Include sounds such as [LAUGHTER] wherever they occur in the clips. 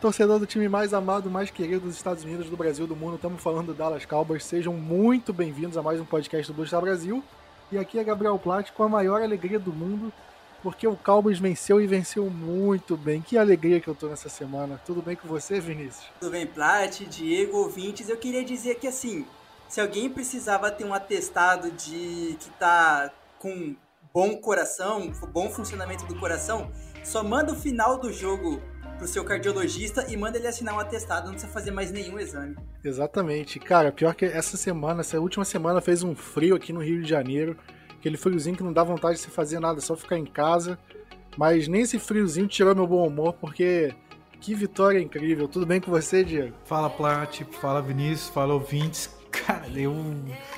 torcedor do time mais amado, mais querido dos Estados Unidos, do Brasil, do mundo. Estamos falando do Dallas Cowboys. Sejam muito bem-vindos a mais um podcast do Blue Brasil. E aqui é Gabriel Platt com a maior alegria do mundo, porque o Cowboys venceu e venceu muito bem. Que alegria que eu tô nessa semana. Tudo bem com você, Vinícius? Tudo bem, Plat, Diego, ouvintes. Eu queria dizer que assim, se alguém precisava ter um atestado de que tá com bom coração, bom funcionamento do coração, só manda o final do jogo pro seu cardiologista e manda ele assinar um atestado, não precisa fazer mais nenhum exame. Exatamente. Cara, pior que essa semana, essa última semana fez um frio aqui no Rio de Janeiro, aquele friozinho que não dá vontade de se fazer nada, só ficar em casa. Mas nem esse friozinho tirou meu bom humor, porque que vitória incrível. Tudo bem com você, Diego? Fala, Plat, fala, Vinícius, fala, ouvintes. Cara, eu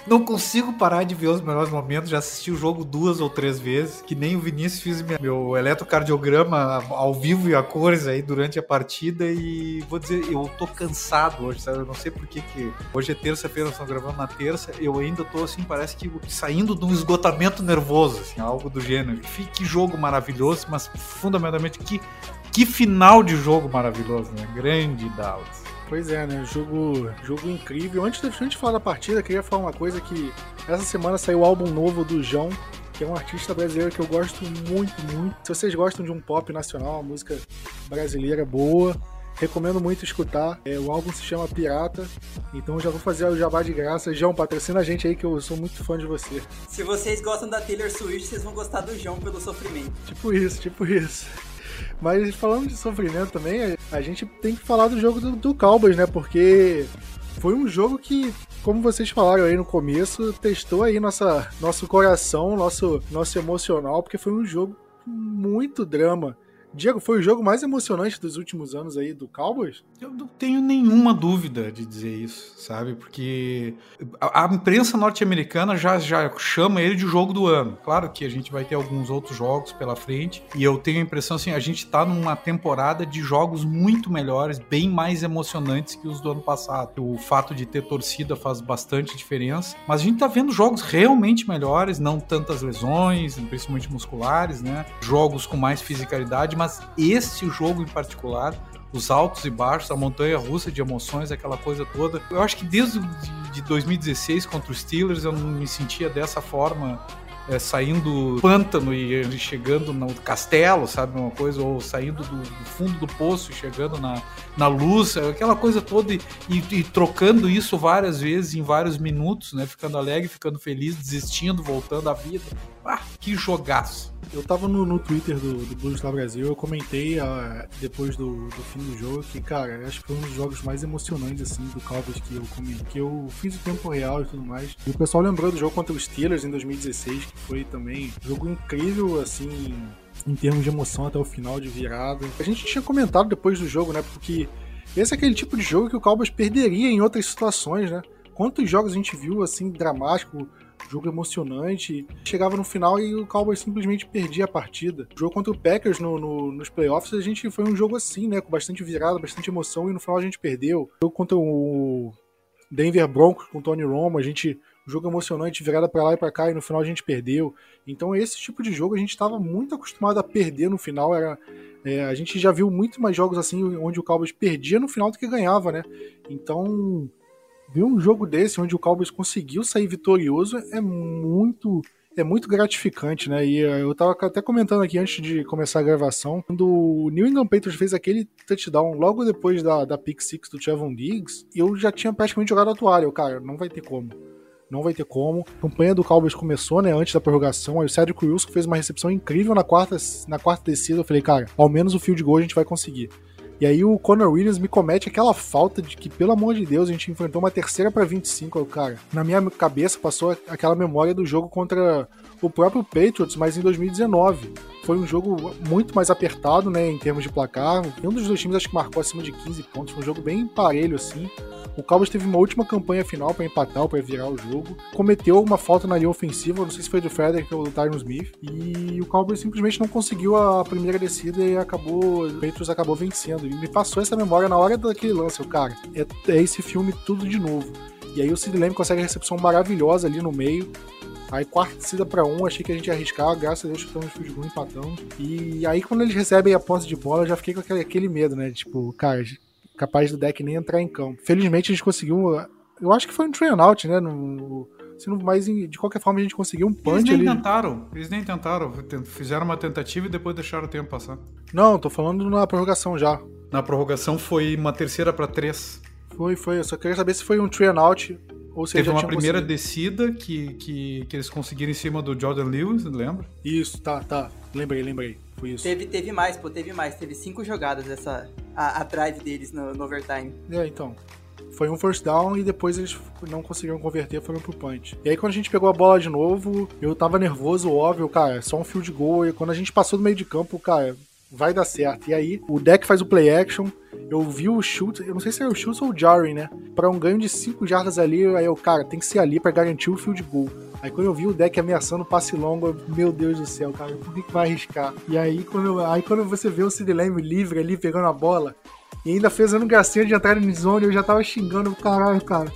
não consigo parar de ver os melhores momentos. Já assisti o jogo duas ou três vezes, que nem o Vinícius fiz meu eletrocardiograma ao vivo e a cores aí durante a partida. E vou dizer, eu tô cansado hoje, sabe? Eu não sei por que, que hoje é terça-feira, nós estamos gravando na terça. Eu ainda tô assim, parece que saindo de um esgotamento nervoso, assim, algo do gênero. Que jogo maravilhoso, mas fundamentalmente que, que final de jogo maravilhoso, né? Grande Dallas. Pois é, né? Jogo, jogo incrível. Antes de, gente falar da partida, queria falar uma coisa que essa semana saiu o álbum novo do João, que é um artista brasileiro que eu gosto muito, muito. Se vocês gostam de um pop nacional, uma música brasileira boa, recomendo muito escutar. É, o álbum se chama Pirata, então já vou fazer o jabá de graça. João, patrocina a gente aí que eu sou muito fã de você. Se vocês gostam da Taylor Swift, vocês vão gostar do João pelo sofrimento. Tipo isso, tipo isso. Mas falando de sofrimento também, a gente tem que falar do jogo do, do Cowboys, né? Porque foi um jogo que, como vocês falaram aí no começo, testou aí nossa, nosso coração, nosso, nosso emocional, porque foi um jogo com muito drama. Diego, foi o jogo mais emocionante dos últimos anos aí do Cowboys? Eu não tenho nenhuma dúvida de dizer isso, sabe? Porque a, a imprensa norte-americana já, já chama ele de jogo do ano. Claro que a gente vai ter alguns outros jogos pela frente, e eu tenho a impressão assim, a gente tá numa temporada de jogos muito melhores, bem mais emocionantes que os do ano passado. O fato de ter torcida faz bastante diferença, mas a gente tá vendo jogos realmente melhores, não tantas lesões, principalmente musculares, né? Jogos com mais fisicalidade, mas este jogo em particular, os altos e baixos, a montanha russa de emoções, aquela coisa toda. Eu acho que desde de 2016 contra os Steelers eu não me sentia dessa forma é, saindo do pântano e chegando no castelo, sabe? Uma coisa, ou saindo do, do fundo do poço e chegando na, na luz, aquela coisa toda, e, e, e, trocando isso várias vezes em vários minutos, né? Ficando alegre, ficando feliz, desistindo, voltando à vida. Ah, que jogaço! Eu tava no, no Twitter do, do Blues Star Brasil, eu comentei uh, depois do, do fim do jogo que, cara, acho que foi um dos jogos mais emocionantes, assim, do Cowboys que eu comentei, que eu fiz o tempo real e tudo mais. E o pessoal lembrou do jogo contra os Steelers em 2016, que foi também um jogo incrível, assim, em termos de emoção até o final, de virada. A gente tinha comentado depois do jogo, né, porque esse é aquele tipo de jogo que o Cowboys perderia em outras situações, né? Quantos jogos a gente viu, assim, dramático, jogo emocionante. Chegava no final e o Cowboys simplesmente perdia a partida. O jogo contra o Packers no, no, nos playoffs, a gente foi um jogo assim, né? Com bastante virada, bastante emoção, e no final a gente perdeu. O jogo contra o Denver Broncos com o Tony Romo, a gente. Jogo emocionante, virada para lá e para cá, e no final a gente perdeu. Então, esse tipo de jogo a gente estava muito acostumado a perder no final. Era, é, a gente já viu muito mais jogos assim, onde o Cowboys perdia no final do que ganhava, né? Então, ver um jogo desse onde o Cowboys conseguiu sair vitorioso é muito é muito gratificante, né? E eh, eu tava até comentando aqui antes de começar a gravação, quando o New England Patriots fez aquele touchdown logo depois da, da pick six do Trevon Diggs, eu já tinha praticamente jogado a toalha. Eu, cara, não vai ter como. Não vai ter como. A campanha do Cowboys começou, né, antes da prorrogação. Aí o Cedric Wilson fez uma recepção incrível na quarta, na quarta descida. Eu falei, cara, ao menos o field goal a gente vai conseguir. E aí o Conor Williams me comete aquela falta de que, pelo amor de Deus, a gente enfrentou uma terceira para 25, cara. Na minha cabeça passou aquela memória do jogo contra o próprio Patriots, mas em 2019. Foi um jogo muito mais apertado, né, em termos de placar. Um dos dois times acho que marcou acima de 15 pontos. Foi um jogo bem parelho, assim. O Cowboys teve uma última campanha final para empatar para virar o jogo. Cometeu uma falta na linha ofensiva, não sei se foi do Frederick ou do Tyron Smith. E o Cowboys simplesmente não conseguiu a primeira descida e acabou. O Patriots acabou vencendo. E me passou essa memória na hora daquele lance. O cara, é, é esse filme tudo de novo. E aí o Sid Lamb consegue a recepção maravilhosa ali no meio Aí quarta pra um, achei que a gente ia arriscar, graças a Deus chutamos o field goal, empatamos. E aí quando eles recebem a posse de bola, eu já fiquei com aquele, aquele medo, né? Tipo, cara, capaz do deck nem entrar em campo. Felizmente a gente conseguiu, eu acho que foi um train out, né? No, mas de qualquer forma a gente conseguiu um punch eles nem ali. tentaram, eles nem tentaram, fizeram uma tentativa e depois deixaram o tempo passar. Não, tô falando na prorrogação já. Na prorrogação foi uma terceira para três. Foi, foi. Eu só queria saber se foi um three and out ou se Teve uma primeira conseguido. descida que, que, que eles conseguiram em cima do Jordan Lewis, lembra? Isso, tá, tá. Lembrei, lembrei. Foi isso. Teve, teve mais, pô, teve mais. Teve cinco jogadas essa, a, a drive deles no, no overtime. É, então. Foi um first down e depois eles não conseguiram converter, foram pro punch. E aí quando a gente pegou a bola de novo, eu tava nervoso, óbvio, cara, só um field goal. E quando a gente passou do meio de campo, cara, vai dar certo. E aí, o deck faz o play action. Eu vi o chute, eu não sei se era o chute ou o jarring, né? Para um ganho de 5 jardas ali, aí eu, cara, tem que ser ali para garantir o field goal. Aí quando eu vi o deck ameaçando o passe longo, eu, meu Deus do céu, cara, por que, que vai arriscar? E aí quando, aí quando você vê o Sid Lamb livre ali pegando a bola, e ainda fazendo gracinha de entrar em zone, eu já tava xingando, caralho, cara.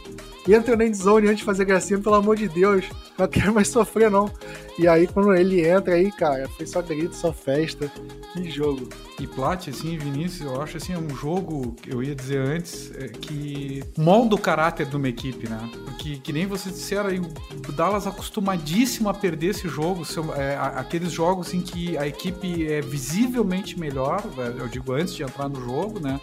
Entra na endzone antes de fazer gracinha, pelo amor de Deus. Não quero mais sofrer, não. E aí, quando ele entra aí, cara, foi só grito, só festa. Que jogo. E Plat, assim, Vinícius, eu acho assim, é um jogo, eu ia dizer antes, é, que molda o caráter de uma equipe, né? Porque, que nem vocês disseram aí, o Dallas acostumadíssimo a perder esse jogo, é, aqueles jogos em que a equipe é visivelmente melhor, eu digo antes de entrar no jogo, né?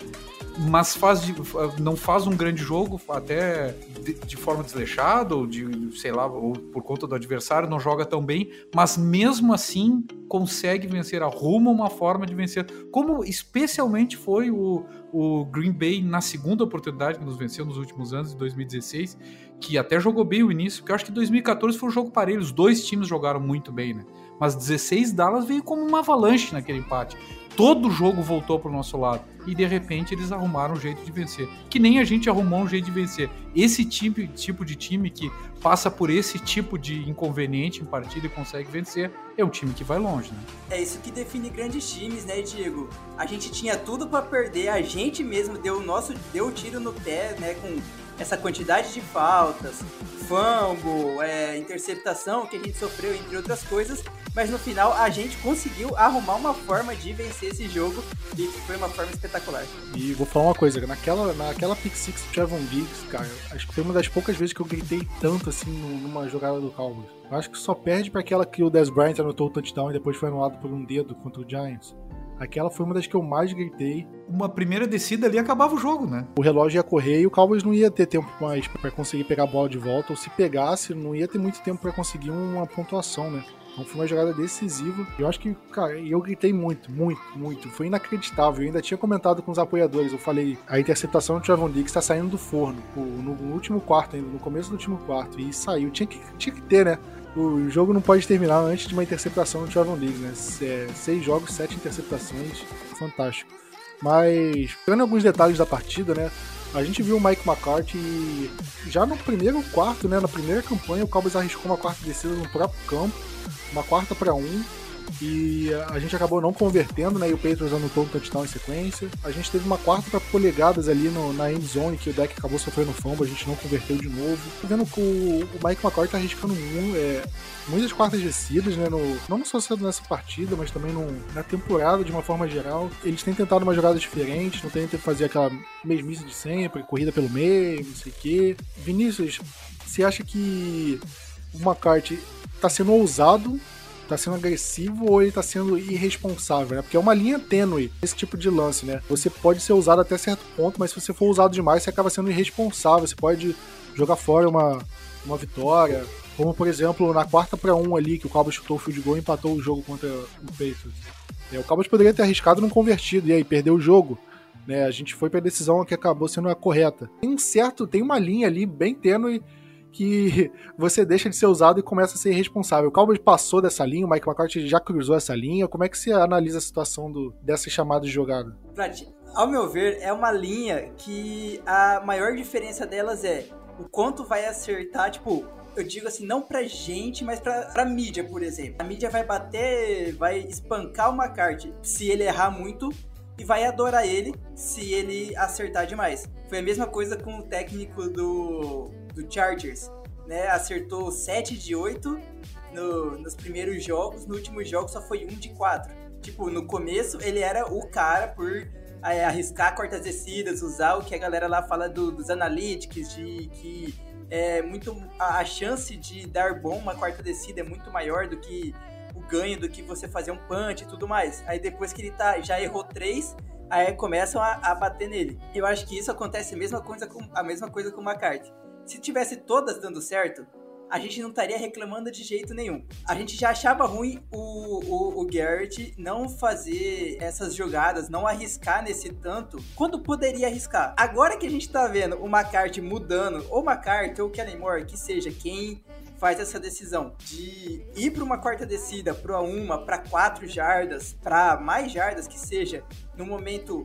Mas faz de, não faz um grande jogo até de, de, forma desleixada ou de sei lá ou por conta do adversário não joga tão bem mas mesmo assim consegue vencer arruma uma forma de vencer como especialmente foi o, o Green Bay na segunda oportunidade que nos venceu nos últimos anos de 2016 que até jogou bem o início porque eu acho que 2014 foi um jogo parelho os dois times jogaram muito bem né? Mas 16 Dallas veio como uma avalanche naquele empate todo jogo voltou pro nosso lado. E de repente eles arrumaram um jeito de vencer. Que nem a gente arrumou um jeito de vencer. Esse tipo, tipo de time que passa por esse tipo de inconveniente em partida e consegue vencer, é um time que vai longe, né? É isso que define grandes times, né, Diego? A gente tinha tudo para perder, a gente mesmo deu o nosso deu o tiro no pé, né, com essa quantidade de faltas, fumble, é, interceptação que a gente sofreu, entre outras coisas, mas no final a gente conseguiu arrumar uma forma de vencer esse jogo e foi uma forma espetacular. E vou falar uma coisa, naquela, naquela pick six do Trevon Diggs, cara, acho que foi uma das poucas vezes que eu gritei tanto assim numa jogada do Cowboys. Eu acho que só perde para aquela que o Des Bryant anotou o touchdown e depois foi anulado por um dedo contra o Giants. Aquela foi uma das que eu mais gritei. Uma primeira descida ali acabava o jogo, né? O relógio ia correr e o Cowboys não ia ter tempo mais para conseguir pegar a bola de volta, ou se pegasse, não ia ter muito tempo para conseguir uma pontuação, né? Então foi uma jogada decisiva. Eu acho que, cara, eu gritei muito, muito, muito. Foi inacreditável. Eu ainda tinha comentado com os apoiadores. Eu falei, a interceptação do Trevon Diggs está saindo do forno. No, último quarto ainda, no começo do último quarto. E saiu. Tinha que, tinha que ter, né? O jogo não pode terminar antes de uma interceptação do Trevon Diggs, né? É, seis jogos, sete interceptações. Fantástico. Mas, pegando alguns detalhes da partida, né? A gente viu o Mike McCarthy já no primeiro quarto, né? Na primeira campanha, o Cowboys arriscou uma quarta descida no próprio campo uma quarta para um. E a gente acabou não convertendo, né? E o Patriots anotou um touchdown em sequência. A gente teve uma quarta para polegadas ali no, na end zone, que o deck acabou sofrendo fumble, a gente não converteu de novo. Tô vendo que o, o Mike McCoy tá arriscando muito, é, muitas quartas descidas, né? No, não só sendo nessa partida, mas também no, na temporada de uma forma geral. Eles têm tentado uma jogada diferente, não tem que fazer aquela mesmice de sempre, corrida pelo meio, não sei o quê. Vinícius, você acha que o McCarthy tá sendo ousado, tá sendo agressivo ou ele tá sendo irresponsável, né? Porque é uma linha tênue esse tipo de lance, né? Você pode ser usado até certo ponto, mas se você for usado demais, você acaba sendo irresponsável. Você pode jogar fora uma, uma vitória. Como, por exemplo, na quarta para um ali, que o Cowboys chutou o field goal e empatou o jogo contra o Patriots. É, o Cowboys poderia ter arriscado não convertido, e aí perdeu o jogo. Né? A gente foi para a decisão que acabou sendo a correta. Tem um certo, tem uma linha ali bem tênue que [LAUGHS] você deixa de ser usado e começa a ser irresponsável. O Cowboys passou dessa linha, o Mike McCarthy já cruzou essa linha. Como é que você analisa a situação do, dessa chamada de jogada? Prat, ao meu ver, é uma linha que a maior diferença delas é o quanto vai acertar, tipo, eu digo assim, não pra gente, mas pra, pra mídia, por exemplo. A mídia vai bater, vai espancar o McCarthy se ele errar muito e vai adorar ele se ele acertar demais. Foi a mesma coisa com o técnico do do Chargers, né? Acertou 7 de 8 no, nos primeiros jogos, no último jogo só foi 1 de 4. Tipo, no começo ele era o cara por é, arriscar quartas descidas, usar o que a galera lá fala do, dos analytics, de que é muito a, a, chance de dar bom uma quarta descida é muito maior do que o ganho do que você fazer um punch e tudo mais. Aí depois que ele tá, já errou três, aí começam a, a bater nele. Eu acho que isso acontece a mesma coisa com a mesma coisa com o McCarthy. Se tivesse todas dando certo, a gente não estaria reclamando de jeito nenhum. A gente já achava ruim o, o, o Garrett não fazer essas jogadas, não arriscar nesse tanto, quando poderia arriscar. Agora que a gente tá vendo o McCarthy mudando, ou McCarthy ou Kenny Moore, que seja quem faz essa decisão de ir para uma quarta descida, para uma, para quatro jardas, para mais jardas que seja, no momento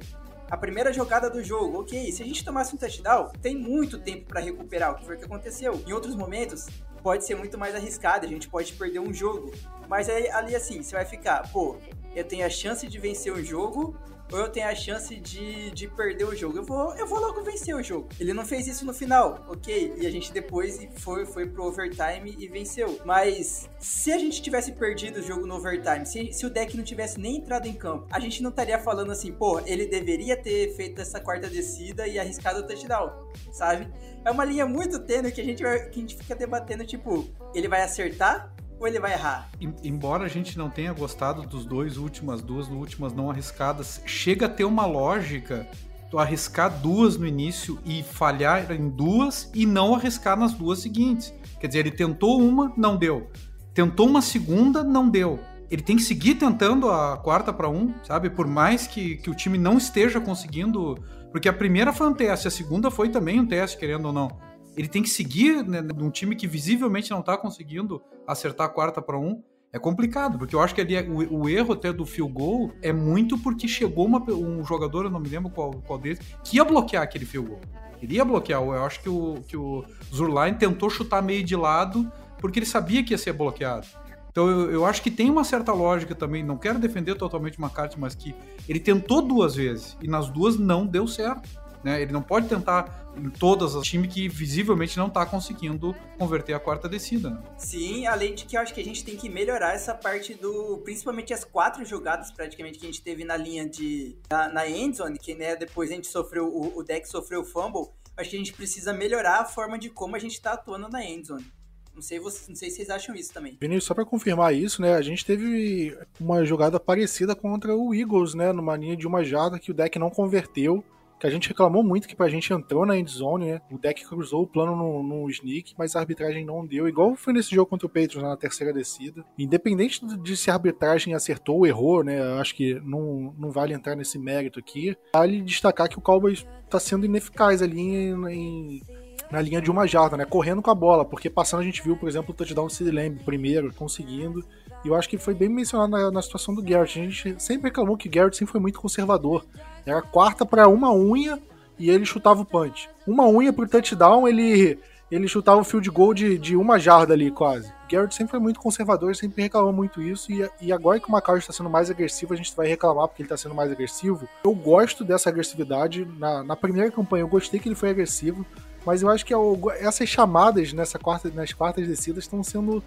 a primeira jogada do jogo, ok, se a gente tomasse um touchdown, tem muito tempo para recuperar, o que foi que aconteceu. Em outros momentos, pode ser muito mais arriscado, a gente pode perder um jogo. Mas aí, ali assim, você vai ficar, pô, eu tenho a chance de vencer o jogo ou eu tenho a chance de, de perder o jogo. Eu vou, eu vou logo vencer o jogo. Ele não fez isso no final, ok? E a gente depois foi, foi pro overtime e venceu. Mas se a gente tivesse perdido o jogo no overtime, se, se o deck não tivesse nem entrado em campo, a gente não estaria falando assim, pô, ele deveria ter feito essa quarta descida e arriscado o touchdown, sabe? É uma linha muito tênue que a gente, vai, que a gente fica debatendo, tipo, ele vai acertar ou ele vai errar? Embora a gente não tenha gostado dos dois últimas, duas últimas não arriscadas, chega a ter uma lógica tu arriscar duas no início e falhar em duas e não arriscar nas duas seguintes. Quer dizer, ele tentou uma, não deu. Tentou uma segunda, não deu. Ele tem que seguir tentando a quarta para um, sabe? Por mais que, que o time não esteja conseguindo. Porque a primeira foi um teste, a segunda foi também um teste, querendo ou não ele tem que seguir né, num time que visivelmente não está conseguindo acertar a quarta para um. É complicado, porque eu acho que ali é, o, o, erro até do field goal é muito porque chegou uma, um jogador, eu não me lembro qual, qual deles, que ia bloquear aquele field goal. Ele ia bloquear. Eu acho que o, que o Zurline tentou chutar meio de lado porque ele sabia que ia ser bloqueado. Então eu, eu, acho que tem uma certa lógica também. Não quero defender totalmente uma carta, mas que ele tentou duas vezes e nas duas não deu certo. Né? Ele não pode tentar em todas as times que visivelmente não está conseguindo converter a quarta descida. Né? Sim, além de que eu acho que a gente tem que melhorar essa parte do. Principalmente as quatro jogadas praticamente que a gente teve na linha de. na, na endzone, que né, depois a gente sofreu. O, o deck sofreu fumble. Acho que a gente precisa melhorar a forma de como a gente está atuando na endzone. Não sei, vocês, não sei se vocês acham isso também. Vinícius, só para confirmar isso, né? A gente teve uma jogada parecida contra o Eagles, né? Numa linha de uma jarda que o deck não converteu que a gente reclamou muito que pra gente entrou na endzone, né? O deck cruzou o plano no, no sneak, mas a arbitragem não deu, igual foi nesse jogo contra o Patriots na terceira descida. Independente de se a arbitragem acertou ou errou, né? Acho que não, não vale entrar nesse mérito aqui. Vale destacar que o Cowboys tá sendo ineficaz ali em, em na linha de uma jarda, né? Correndo com a bola, porque passando a gente viu, por exemplo, o touchdown do Lamb primeiro, conseguindo. E eu acho que foi bem mencionado na, na, situação do Garrett. A gente sempre reclamou que Garrett sempre foi muito conservador. Era quarta para uma unha e ele chutava o punch. Uma unha pro touchdown, ele, ele chutava o field goal de, de uma jarda ali, quase. Garrett sempre foi muito conservador, sempre reclamou muito isso. E, e agora que o McCarthy está sendo mais agressivo, a gente vai reclamar porque ele está sendo mais agressivo. Eu gosto dessa agressividade. Na, na primeira campanha, eu gostei que ele foi agressivo. Mas eu acho que essas chamadas nessa quarta, nas quartas descidas estão sendo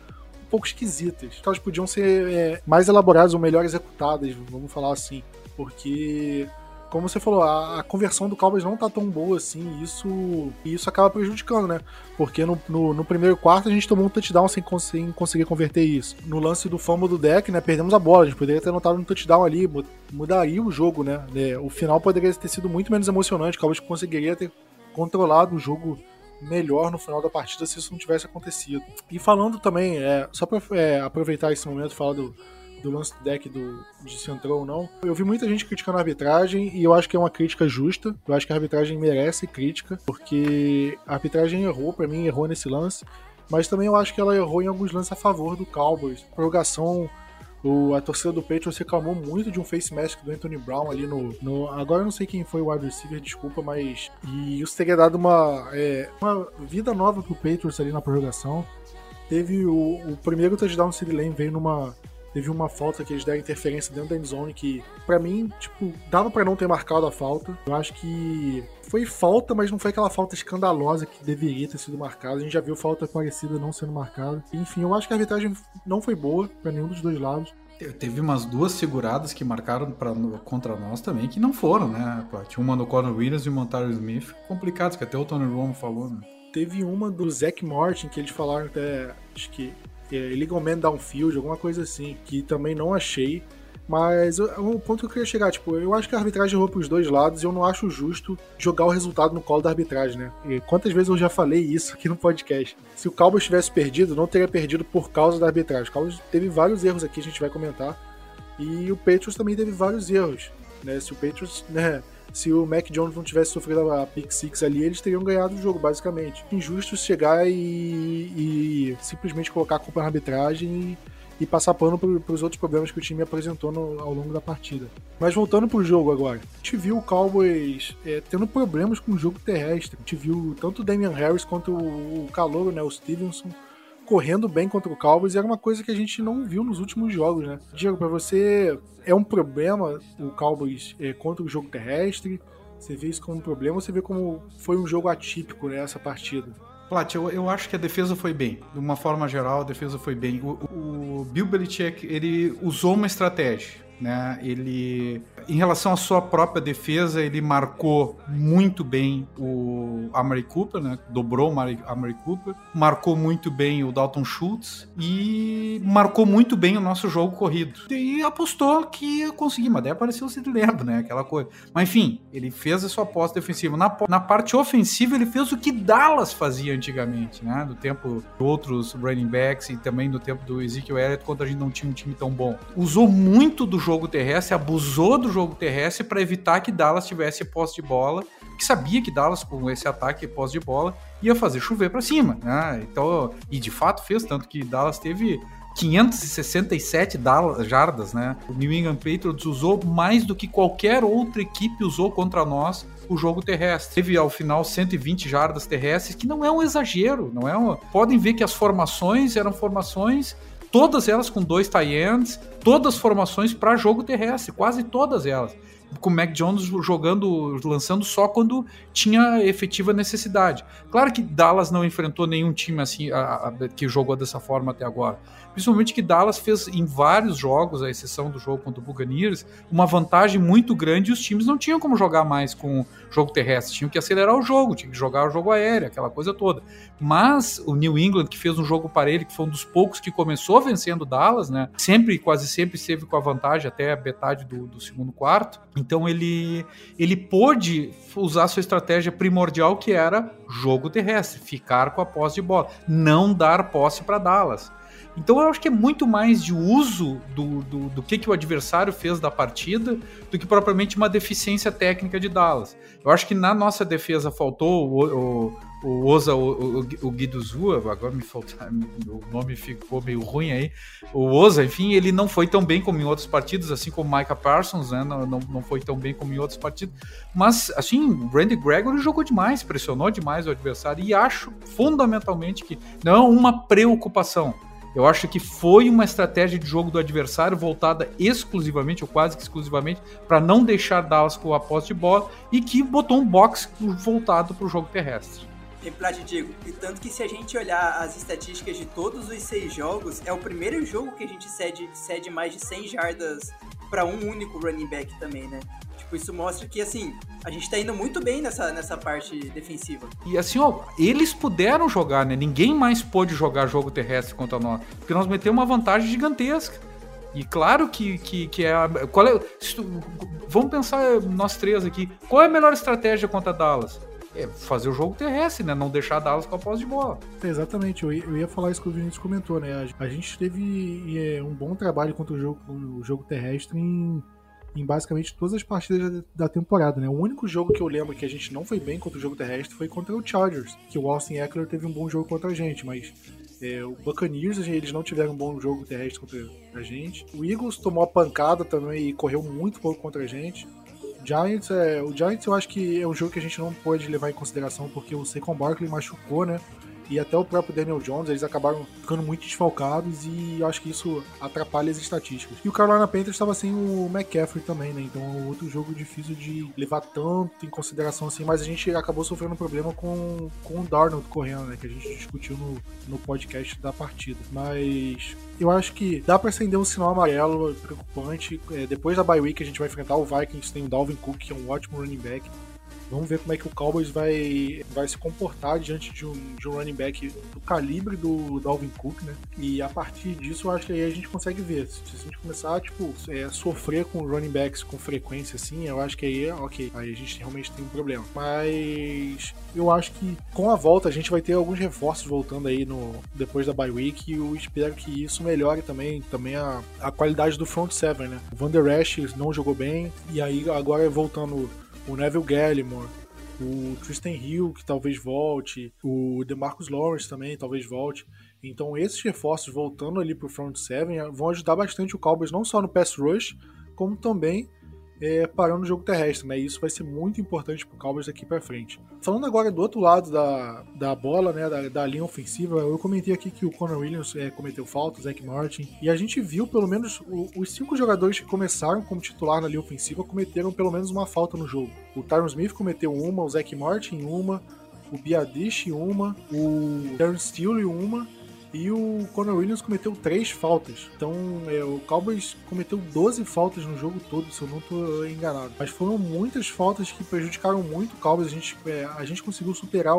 pouco esquisitas. Elas podiam ser é, mais elaboradas ou melhor executadas, vamos falar assim. Porque, como você falou, a, a conversão do Cowboys não tá tão boa assim, e isso, isso acaba prejudicando, né? Porque no, no, no, primeiro quarto a gente tomou um touchdown sem, sem conseguir converter isso. No lance do fumble do deck, né, perdemos a bola. A gente poderia ter anotado um touchdown ali, mudaria o jogo, né? É, o final poderia ter sido muito menos emocionante. O Cowboys conseguiria ter controlado o jogo melhor no final da partida se isso não tivesse acontecido. E falando também, é, só para é, aproveitar esse momento e falar do, do lance do deck do, de se entrou ou não, eu vi muita gente criticando a arbitragem e eu acho que é uma crítica justa. Eu acho que a arbitragem merece crítica, porque a arbitragem errou, para mim, errou nesse lance. Mas também eu acho que ela errou em alguns lances a favor do Cowboys. Prorrogação o, a torcida do Patriots reclamou muito de um face mask do Anthony Brown ali no. no agora eu não sei quem foi o wide receiver, desculpa, mas. E isso teria dado uma, é, uma vida nova pro Patriots ali na prorrogação. Teve o, o primeiro touchdown do Sid Lane veio numa, Teve uma falta que eles deram interferência dentro da endzone que, para mim, tipo, dava para não ter marcado a falta. Eu acho que foi falta, mas não foi aquela falta escandalosa que deveria ter sido marcada. A gente já viu falta parecida não sendo marcada. Enfim, eu acho que a arbitragem não foi boa para nenhum dos dois lados. Teve umas duas seguradas que marcaram pra, contra nós também, que não foram, né? Tinha uma no Conor Williams e o Montario Smith, complicados, que até o Tony Romo falou, né? Teve uma do Zack Martin, que eles falaram até, acho que é, Illegal Man Downfield, alguma coisa assim, que também não achei. Mas o ponto que eu queria chegar, tipo, eu acho que a arbitragem errou pros dois lados e eu não acho justo jogar o resultado no colo da arbitragem, né? E quantas vezes eu já falei isso aqui no podcast? Se o Cowboys tivesse perdido, não teria perdido por causa da arbitragem. O Cowboys teve vários erros aqui, a gente vai comentar. E o Patriots também teve vários erros, né? Se o Patriots, né, se o Mac Jones não tivesse sofrido a pick six ali, eles teriam ganhado o jogo, basicamente. Injusto chegar e, e simplesmente colocar a culpa na arbitragem e, e passar pano para os outros problemas que o time apresentou no, ao longo da partida. Mas voltando para o jogo agora, a gente viu o Cowboys é, tendo problemas com o jogo terrestre. A gente viu tanto o Damian Harris quanto o, o Calouro, né, o Stevenson, correndo bem contra o Cowboys e era uma coisa que a gente não viu nos últimos jogos, né? Diego, para você é um problema o Cowboys é, contra o jogo terrestre? Você vê isso como um problema ou você vê como foi um jogo atípico né, partida? Plat, eu, eu acho que a defesa foi bem. De uma forma geral, a defesa foi bem. O, o Bill Belichick, ele usou uma estratégia. Né? Ele, em relação à sua própria defesa, ele marcou muito bem o Amari Cooper, né? dobrou o Amari Cooper, marcou muito bem o Dalton Schultz e marcou muito bem o nosso jogo corrido. E apostou que ia conseguir, mas daí apareceu o Sid Lamb, né? Aquela coisa. Mas enfim, ele fez a sua aposta defensiva. Na, na parte ofensiva, ele fez o que Dallas fazia antigamente, né? No tempo de outros running backs e também no tempo do Ezekiel Elliott, quando a gente não tinha um time tão bom. Usou muito do jogo jogo terrestre, abusou do jogo terrestre para evitar que Dallas tivesse posse de bola, que sabia que Dallas, com esse ataque posse de bola, ia fazer chover para cima. Né? Então, e de fato fez, tanto que Dallas teve 567 jardas, né? O New England Patriots usou mais do que qualquer outra equipe usou contra nós o jogo terrestre. Teve ao final 120 jardas terrestres, que não é um exagero, não é um... Podem ver que as formações eram formações todas elas com dois tie-ends, todas formações para jogo terrestre, quase todas elas. Com o Mac Jones jogando, lançando só quando tinha efetiva necessidade. Claro que Dallas não enfrentou nenhum time assim a, a, que jogou dessa forma até agora. Principalmente que Dallas fez em vários jogos, à exceção do jogo contra o Buccaneers, uma vantagem muito grande e os times não tinham como jogar mais com jogo terrestre, tinham que acelerar o jogo, tinham que jogar o jogo aéreo, aquela coisa toda. Mas o New England, que fez um jogo parelho, que foi um dos poucos que começou vencendo Dallas, né? Sempre, quase sempre esteve com a vantagem até a metade do, do segundo quarto. Então ele, ele pôde usar sua estratégia primordial, que era jogo terrestre, ficar com a posse de bola, não dar posse para Dallas. Então eu acho que é muito mais de uso do, do, do, que, que o adversário fez da partida do que propriamente uma deficiência técnica de Dallas. Eu acho que na nossa defesa faltou o, o, o Oza, o, o, o Guido Zua, agora me faltou, o nome ficou meio ruim aí. O Oza, enfim, ele não foi tão bem como em outros partidos, assim como o Micah Parsons, né? Não, não, não foi tão bem como em outros partidos. Mas, assim, o Randy Gregory jogou demais, pressionou demais o adversário e acho fundamentalmente que não é uma preocupação eu acho que foi uma estratégia de jogo do adversário voltada exclusivamente, ou quase que exclusivamente, para não deixar Dallas com a posse de bola e que botou um box voltado para o jogo terrestre. E Plat, digo, e tanto que se a gente olhar as estatísticas de todos os seis jogos, é o primeiro jogo que a gente cede, cede mais de 100 jardas para um único running back também, né? Tipo, isso mostra que, assim, a gente tá indo muito bem nessa, nessa parte defensiva. E assim, ó, eles puderam jogar, né? Ninguém mais pôde jogar jogo terrestre contra nós. Porque nós metemos uma vantagem gigantesca. E claro que, que, que é. A, qual é vamos pensar nós três aqui. Qual é a melhor estratégia contra Dallas? É fazer o jogo terrestre, né? Não deixar Dallas com a posse de bola. exatamente, eu ia, eu ia, falar isso que o Vinícius comentou, né? A, a gente teve é, um bom trabalho contra o jogo, o jogo terrestre em em basicamente todas as partidas da temporada, né? O único jogo que eu lembro que a gente não foi bem contra o jogo terrestre foi contra o Chargers, que o Austin Eckler teve um bom jogo contra a gente, mas é, o Buccaneers, eles não tiveram um bom jogo terrestre contra a gente. O Eagles tomou a pancada também e correu muito pouco contra a gente. Giants, é, o Giants eu acho que é um jogo que a gente não pode levar em consideração porque o Saquon Barkley machucou, né? E até o próprio Daniel Jones, eles acabaram ficando muito desfalcados e acho que isso atrapalha as estatísticas. E o Carolina Panthers estava sem o McCaffrey também, né? Então é outro jogo difícil de levar tanto em consideração assim, mas a gente acabou sofrendo problema com, com o Darnold correndo, né? Que a gente discutiu no, no podcast da partida. Mas eu acho que dá para acender um sinal amarelo preocupante. É, depois da bye week a gente vai enfrentar o Vikings, tem o Dalvin Cook, que é um ótimo running back. Vamos ver como é que o Cowboys vai, vai se comportar diante de um, de um running back do calibre do Dalvin Cook, né? E a partir disso, eu acho que aí a gente consegue ver. Se a gente começar, tipo, é, sofrer com running backs com frequência, assim, eu acho que aí, ok, aí a gente realmente tem um problema. Mas eu acho que com a volta a gente vai ter alguns reforços voltando aí no depois da bye week e eu espero que isso melhore também, também a, a qualidade do front seven, né? O Van Der Esch não jogou bem e aí agora voltando o Neville Gallimore, o Tristan Hill, que talvez volte, o DeMarcus Lawrence também talvez volte. Então esses reforços voltando ali para o front seven vão ajudar bastante o Cowboys não só no pass rush, como também é, parando o jogo terrestre, né? isso vai ser muito importante para o Cowboys daqui para frente. Falando agora do outro lado da, da bola, né, da, da linha ofensiva, eu comentei aqui que o Conor Williams é, cometeu falta, o Zach Martin, e a gente viu pelo menos o, os cinco jogadores que começaram como titular na linha ofensiva cometeram pelo menos uma falta no jogo. O Tyron Smith cometeu uma, o Zach Martin uma, o Biadish uma, o Darren Steele uma, e o Conor Williams cometeu três faltas. Então, é, o Cowboys cometeu 12 faltas no jogo todo, se eu não estou enganado. Mas foram muitas faltas que prejudicaram muito o Cowboys. A gente, é, a gente conseguiu superar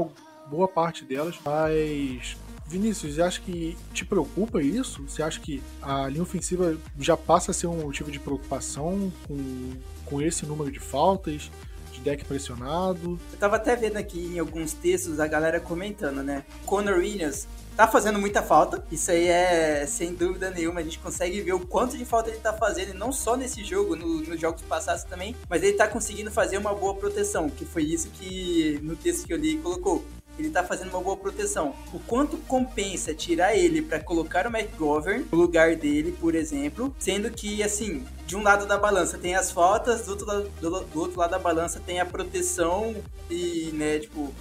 boa parte delas, mas Vinícius, você acha que te preocupa isso? Você acha que a linha ofensiva já passa a ser um motivo de preocupação com, com esse número de faltas? De deck pressionado? Eu tava até vendo aqui em alguns textos a galera comentando, né? Conor Williams tá fazendo muita falta. Isso aí é sem dúvida nenhuma. A gente consegue ver o quanto de falta ele tá fazendo, e não só nesse jogo, no, nos jogos passados também, mas ele tá conseguindo fazer uma boa proteção, que foi isso que no texto que eu li colocou. Ele tá fazendo uma boa proteção. O quanto compensa tirar ele para colocar o McGovern no lugar dele, por exemplo, sendo que, assim, de um lado da balança tem as faltas, do outro lado, do, do outro lado da balança tem a proteção e, né, tipo,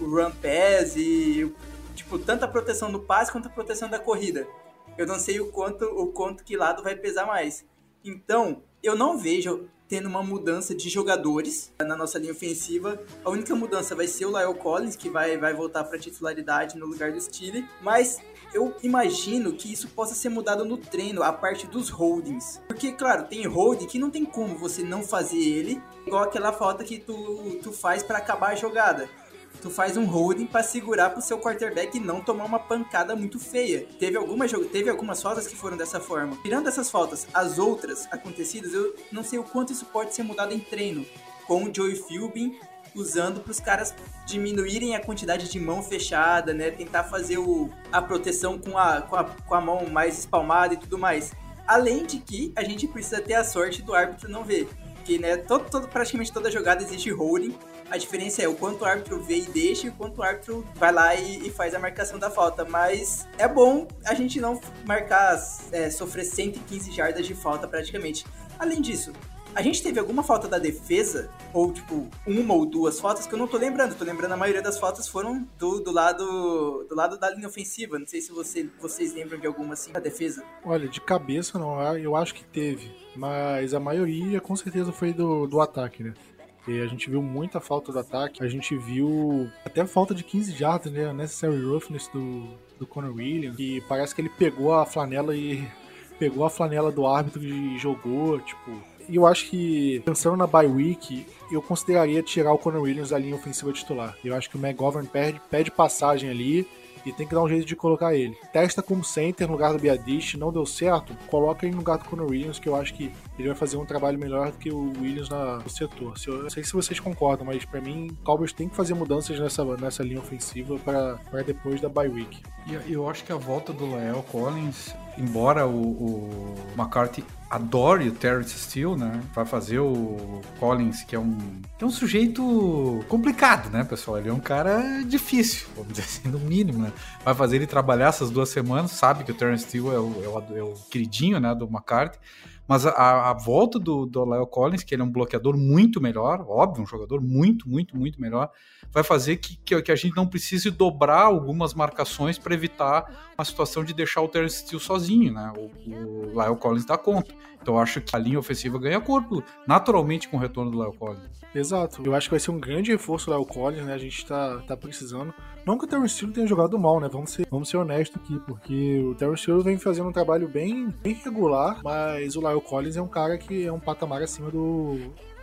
o run pass e tipo, tanto a proteção do passe quanto a proteção da corrida. Eu não sei o quanto, o quanto que lado vai pesar mais. Então, eu não vejo tendo uma mudança de jogadores na nossa linha ofensiva. A única mudança vai ser o Lyle Collins, que vai, vai voltar para titularidade no lugar do Steele. Mas eu imagino que isso possa ser mudado no treino, a parte dos holdings. Porque, claro, tem holding que não tem como você não fazer ele, igual aquela falta que tu, tu faz para acabar a jogada tu faz um holding para segurar pro seu quarterback não tomar uma pancada muito feia. Teve, alguma, teve algumas faltas que foram dessa forma. Tirando essas faltas, as outras acontecidas, eu não sei o quanto isso pode ser mudado em treino. Com o Joey Philbin usando para os caras diminuírem a quantidade de mão fechada, né? Tentar fazer o, a proteção com a, com, a, com a mão mais espalmada e tudo mais. Além de que a gente precisa ter a sorte do árbitro não ver. Porque, né, todo, todo, praticamente toda jogada existe holding a diferença é o quanto o árbitro vê e deixa e o quanto o árbitro vai lá e, e faz a marcação da falta. Mas é bom a gente não marcar, é, sofrer 115 jardas de falta praticamente. Além disso, a gente teve alguma falta da defesa, ou tipo, uma ou duas faltas que eu não tô lembrando. Tô lembrando a maioria das faltas foram do, do lado do lado da linha ofensiva. Não sei se você, vocês lembram de alguma assim da defesa. Olha, de cabeça não, eu acho que teve. Mas a maioria com certeza foi do, do ataque, né? E a gente viu muita falta do ataque. A gente viu até falta de 15 jardas, né? Necessary roughness do, do Conor Williams. E parece que ele pegou a flanela e [LAUGHS] pegou a flanela do árbitro e jogou, tipo. E eu acho que, pensando na bye week, eu consideraria tirar o Conor Williams da linha ofensiva titular. Eu acho que o McGovern perde, pede passagem ali e tem que dar um jeito de colocar ele. Testa como center no lugar do Biadish, não deu certo, coloca ele no lugar do Conor Williams, que eu acho que ele vai fazer um trabalho melhor do que o Williams na, no setor. Eu não sei se vocês concordam, mas para mim, o Cowboys tem que fazer mudanças nessa, nessa linha ofensiva para depois da bye week. E eu acho que a volta do Lael Collins, embora o, o McCarthy adore o Terrence Steele, né? Vai fazer o Collins, que é um, que é um sujeito complicado, né, pessoal? Ele é um cara difícil, vamos dizer assim, no mínimo, né? Vai fazer ele trabalhar essas duas semanas, sabe que o Terrence Steele é o, é o, é o queridinho, né, do McCarthy, Mas a, a volta do, do Lyle Collins, que ele é um bloqueador muito melhor, óbvio, um jogador muito, muito, muito melhor, vai fazer que, que, que a gente não precise dobrar algumas marcações para evitar uma situação de deixar o Terence Steele sozinho, né? O, o Lyle Collins dá conta. Então eu acho que a linha ofensiva ganha corpo naturalmente com o retorno do Lyle Collins. Exato. Eu acho que vai ser um grande reforço o Lyle Collins, né? A gente tá, tá precisando. Não que o Terence Steele tenha jogado mal, né? Vamos ser, vamos ser honestos aqui, porque o Terence Steele vem fazendo um trabalho bem, bem regular, mas o Lyle Collins é um cara que é um patamar acima do,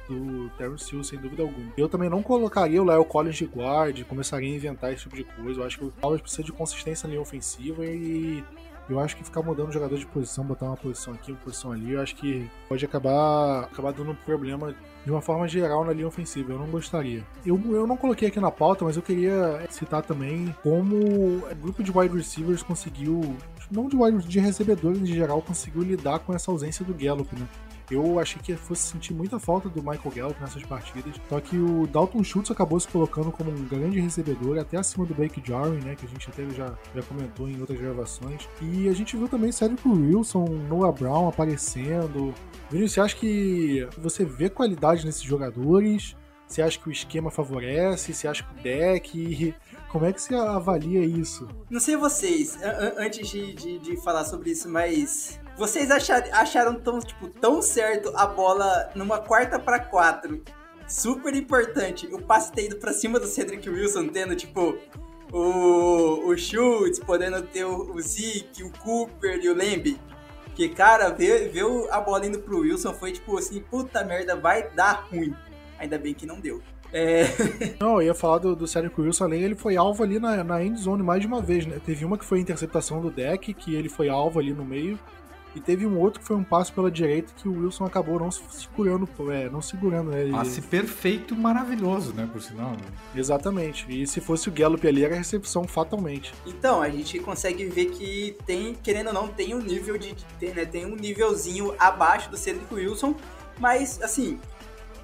do Terence Steele, sem dúvida alguma. Eu também não colocaria o Lyle Collins de guard, começaria a inventar esse tipo de coisa. Eu acho que o Collins precisa de consistência na linha ofensiva e eu acho que ficar mudando jogador de posição, botar uma posição aqui, uma posição ali, eu acho que pode acabar, acabar dando problema de uma forma geral na linha ofensiva. Eu não gostaria. Eu, eu não coloquei aqui na pauta, mas eu queria citar também como o grupo de wide receivers conseguiu, não de wide de recebedores em geral, conseguiu lidar com essa ausência do Gallup, né? Eu achei que fosse sentir muita falta do Michael Gallup nessas partidas. Só que o Dalton Schultz acabou se colocando como um grande recebedor, até acima do Blake Jarwin, né? Que a gente até já, já comentou em outras gravações. E a gente viu também Cedric Wilson, Noah Brown aparecendo. Vinícius, você acha que você vê qualidade nesses jogadores? Você acha que o esquema favorece? Você acha que o deck? Como é que você avalia isso? Não sei vocês, antes de, de, de falar sobre isso, mas vocês acharam, tão, tipo, tão certo a bola numa quarta para quatro? Super importante. O passe ter ido pra cima do Cedric Wilson, tendo, tipo, o, o podendo ter o, o Zeke, o Cooper e o Lemby. Que, cara, ver, ver a bola indo pro Wilson foi tipo assim, puta merda, vai dar ruim. Ainda bem que não deu. É... [LAUGHS] Não, eu ia falar do, do Cedric Wilson, além ele foi alvo ali na, na end zone mais de uma vez, né? Teve uma que foi a interceptação do deck, que ele foi alvo ali no meio. E teve um outro que foi um passo pela direita que o Wilson acabou não segurando, é, não segurando, né? Passe perfeito, maravilhoso, né, por sinal. Né? Exatamente. E se fosse o Gallup ali, era recepção fatalmente. Então, a gente consegue ver que tem, querendo ou não, tem um nível de. Tem, né, tem um nívelzinho abaixo do Cedric Wilson, mas assim.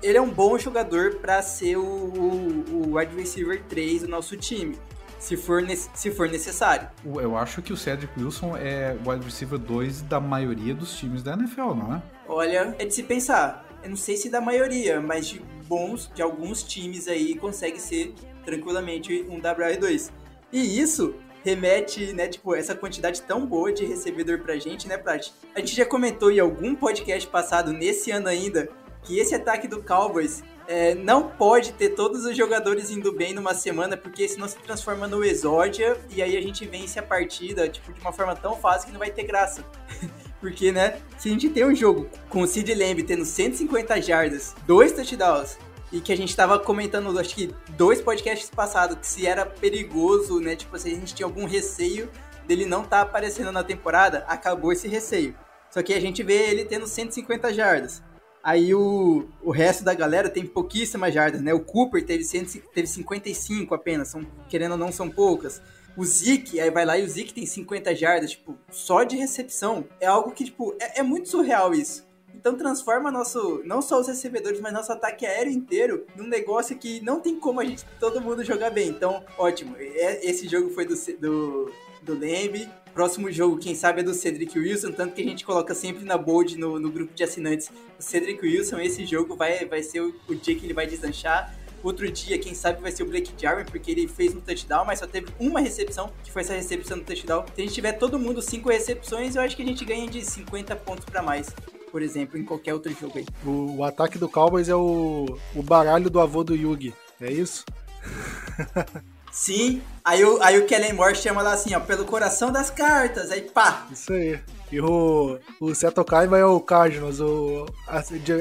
Ele é um bom jogador para ser o, o, o wide receiver 3 do nosso time se for, se for necessário. Eu acho que o Cedric Wilson é o wide receiver 2 da maioria dos times da NFL, não é? Olha, é de se pensar. Eu não sei se da maioria, mas de bons, de alguns times aí consegue ser tranquilamente um WR2. E isso remete, né, tipo, essa quantidade tão boa de recebedor pra gente, né, Prat? A gente já comentou em algum podcast passado, nesse ano ainda, que esse ataque do Cowboys é, não pode ter todos os jogadores indo bem numa semana, porque senão se transforma no exódia e aí a gente vence a partida tipo, de uma forma tão fácil que não vai ter graça. [LAUGHS] porque, né, se a gente tem um jogo com o Sid Lamb tendo 150 jardas, dois touchdowns, e que a gente tava comentando, acho que dois podcasts passados, que se era perigoso, né, tipo, se a gente tinha algum receio dele não tá aparecendo na temporada, acabou esse receio. Só que a gente vê ele tendo 150 jardas. Aí o, o resto da galera tem pouquíssimas jardas, né? O Cooper teve, 100, teve 55 apenas, são, querendo ou não, são poucas. O Zeke, aí vai lá e o Zeke tem 50 jardas, tipo, só de recepção. É algo que, tipo, é, é muito surreal isso. Então transforma nosso, não só os recebedores, mas nosso ataque aéreo inteiro num negócio que não tem como a gente, todo mundo jogar bem. Então, ótimo. É, esse jogo foi do, do, do Lembe, Próximo jogo, quem sabe, é do Cedric Wilson, tanto que a gente coloca sempre na bold no, no grupo de assinantes. O Cedric Wilson, esse jogo vai, vai ser o, o dia que ele vai deslanchar. Outro dia, quem sabe, vai ser o Blake Jarwin, porque ele fez um touchdown, mas só teve uma recepção, que foi essa recepção do touchdown. Se a gente tiver todo mundo cinco recepções, eu acho que a gente ganha de 50 pontos para mais, por exemplo, em qualquer outro jogo aí. O, o ataque do Cowboys é o, o baralho do avô do Yugi, é isso? [LAUGHS] Sim. Aí o, aí o Kellen Moore chama lá assim, ó, pelo coração das cartas. Aí pá. Isso aí. E o, o Seto Kaiba é o Cardinals, o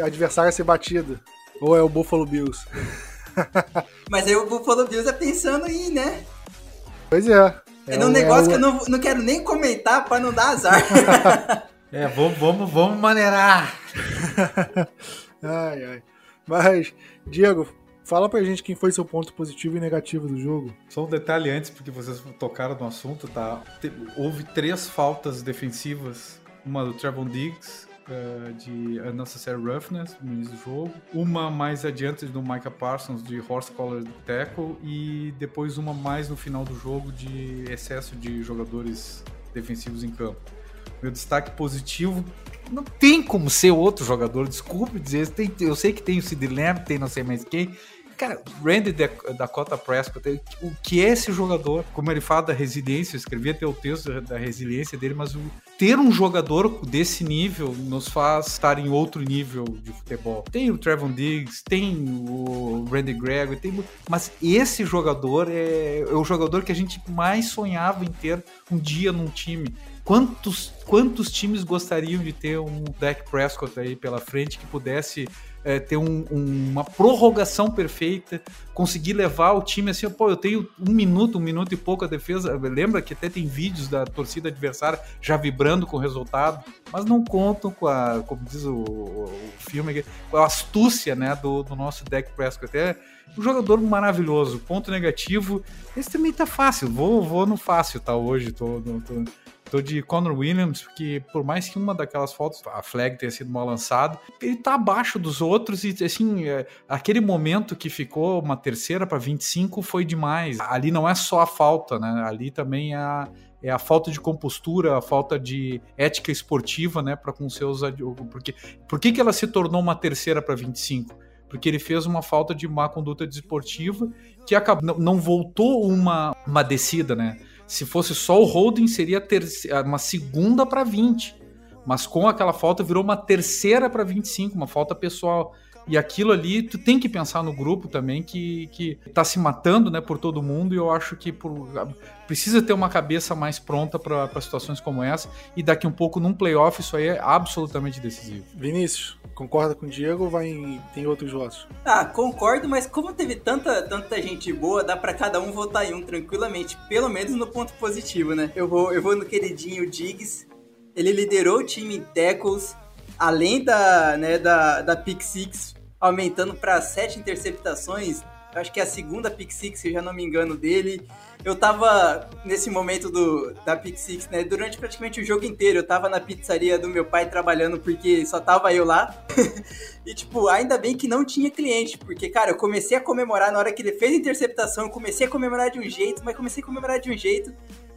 adversário a ser batido. Ou é o Buffalo Bills? [LAUGHS] Mas aí o Buffalo Bills é pensando em, né? Pois é. É, é um negócio é que eu não, não quero nem comentar pra não dar azar. [LAUGHS] é, vamos, vamos, vamos maneirar. [LAUGHS] ai, ai. Mas, Diego, Fala pra gente quem foi seu ponto positivo e negativo do jogo. Só um detalhe antes, porque vocês tocaram no assunto, tá? Houve três faltas defensivas. Uma do Trevon Diggs, uh, de unnecessary roughness no início do jogo. Uma mais adiante do Micah Parsons, de horse collar tackle. E depois uma mais no final do jogo, de excesso de jogadores defensivos em campo. Meu destaque positivo não tem como ser outro jogador, desculpe dizer, tem, eu sei que tem o Sid Lamb, tem não sei mais quem, Cara, Randy Dakota Prescott, o que é esse jogador? Como ele fala da resiliência, eu escrevi até o texto da resiliência dele, mas ter um jogador desse nível nos faz estar em outro nível de futebol. Tem o Trevon Diggs, tem o Randy Gregory, tem, mas esse jogador é, é o jogador que a gente mais sonhava em ter um dia num time. Quantos, quantos times gostariam de ter um Dak Prescott aí pela frente que pudesse é, ter um, um, uma prorrogação perfeita, conseguir levar o time assim, pô, eu tenho um minuto, um minuto e pouco a defesa. Lembra que até tem vídeos da torcida adversária já vibrando com o resultado, mas não contam com a, como diz o, o filme, com a astúcia né, do, do nosso deck Prescott. Até um jogador maravilhoso. Ponto negativo, esse também tá fácil. Vou, vou no fácil, tá? Hoje, tô, tô, tô Tô de Conor Williams, porque por mais que uma daquelas fotos, a flag tenha sido mal lançada, ele tá abaixo dos outros e, assim, é, aquele momento que ficou uma terceira para 25 foi demais. Ali não é só a falta, né? Ali também é a, é a falta de compostura, a falta de ética esportiva, né, para com seus porque por que, que ela se tornou uma terceira para 25? Porque ele fez uma falta de má conduta desportiva que acabou, não voltou uma, uma descida, né? Se fosse só o holding, seria uma segunda para 20. Mas com aquela falta virou uma terceira para 25, uma falta pessoal. E aquilo ali, tu tem que pensar no grupo também que, que tá se matando, né, por todo mundo. E eu acho que por, precisa ter uma cabeça mais pronta para situações como essa. E daqui um pouco, num playoff, isso aí é absolutamente decisivo. Vinícius, concorda com o Diego ou vai em, tem outros votos? Ah, concordo, mas como teve tanta, tanta gente boa, dá para cada um votar em um tranquilamente. Pelo menos no ponto positivo, né? Eu vou, eu vou no queridinho Diggs. Ele liderou o time em tackles além da, né, da, da pick six, aumentando para sete interceptações, acho que é a segunda pick six, se eu já não me engano, dele. Eu tava nesse momento do, da pick six, né, durante praticamente o jogo inteiro, eu tava na pizzaria do meu pai trabalhando porque só tava eu lá. [LAUGHS] e, tipo, ainda bem que não tinha cliente, porque, cara, eu comecei a comemorar na hora que ele fez a interceptação, eu comecei a comemorar de um jeito, mas comecei a comemorar de um jeito.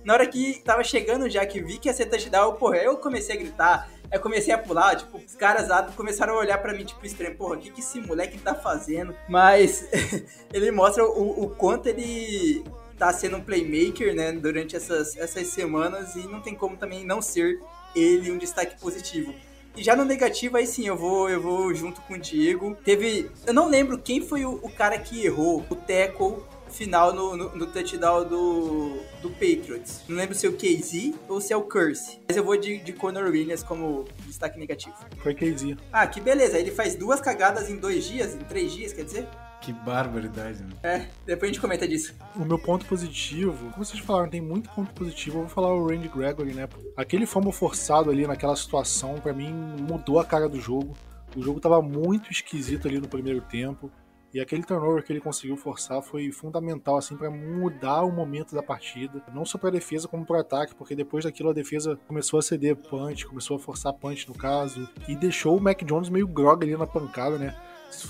Na hora que tava chegando já, que vi que ia ser touchdown, porra, eu comecei a gritar, Aí comecei a pular, tipo, os caras lá começaram a olhar para mim, tipo, estranho, porra, o que, que esse moleque tá fazendo? Mas [LAUGHS] ele mostra o, o quanto ele tá sendo um playmaker, né, durante essas, essas semanas e não tem como também não ser ele um destaque positivo. E já no negativo, aí sim, eu vou, eu vou junto com o Diego. Teve. Eu não lembro quem foi o, o cara que errou o tackle final no, no, no, touchdown do, do Patriots. Não lembro se é o KZ ou se é o Curse. Mas eu vou de, de Conor Williams como destaque negativo. Foi KZ. Ah, que beleza. Ele faz duas cagadas em dois dias, em três dias, quer dizer? Que barbaridade, né? É, depois a gente comenta disso. O meu ponto positivo, como vocês falaram, tem muito ponto positivo. Eu vou falar o Randy Gregory, né? Aquele fombo forçado ali naquela situação, para mim, mudou a cara do jogo. O jogo tava muito esquisito ali no primeiro tempo. E aquele turnover que ele conseguiu forçar foi fundamental assim para mudar o momento da partida, não só para defesa como para ataque, porque depois daquilo a defesa começou a ceder punch, começou a forçar punch no caso e deixou o Mac Jones meio grog ali na pancada, né?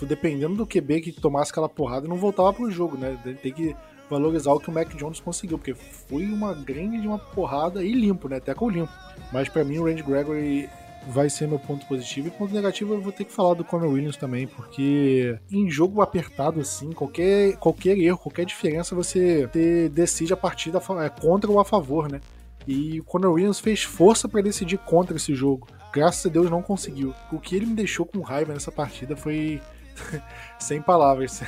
Dependendo do QB que tomasse aquela porrada, não voltava pro jogo, né? Tem que valorizar o que o Mac Jones conseguiu, porque foi uma grande de uma porrada e limpo, né? Até com limpo. Mas para mim o Randy Gregory vai ser meu ponto positivo. E ponto negativo eu vou ter que falar do Conor Williams também, porque em jogo apertado assim, qualquer, qualquer erro, qualquer diferença, você, você decide a partida é, contra ou a favor, né? E o Conor Williams fez força para decidir contra esse jogo. Graças a Deus não conseguiu. O que ele me deixou com raiva nessa partida foi [LAUGHS] sem palavras.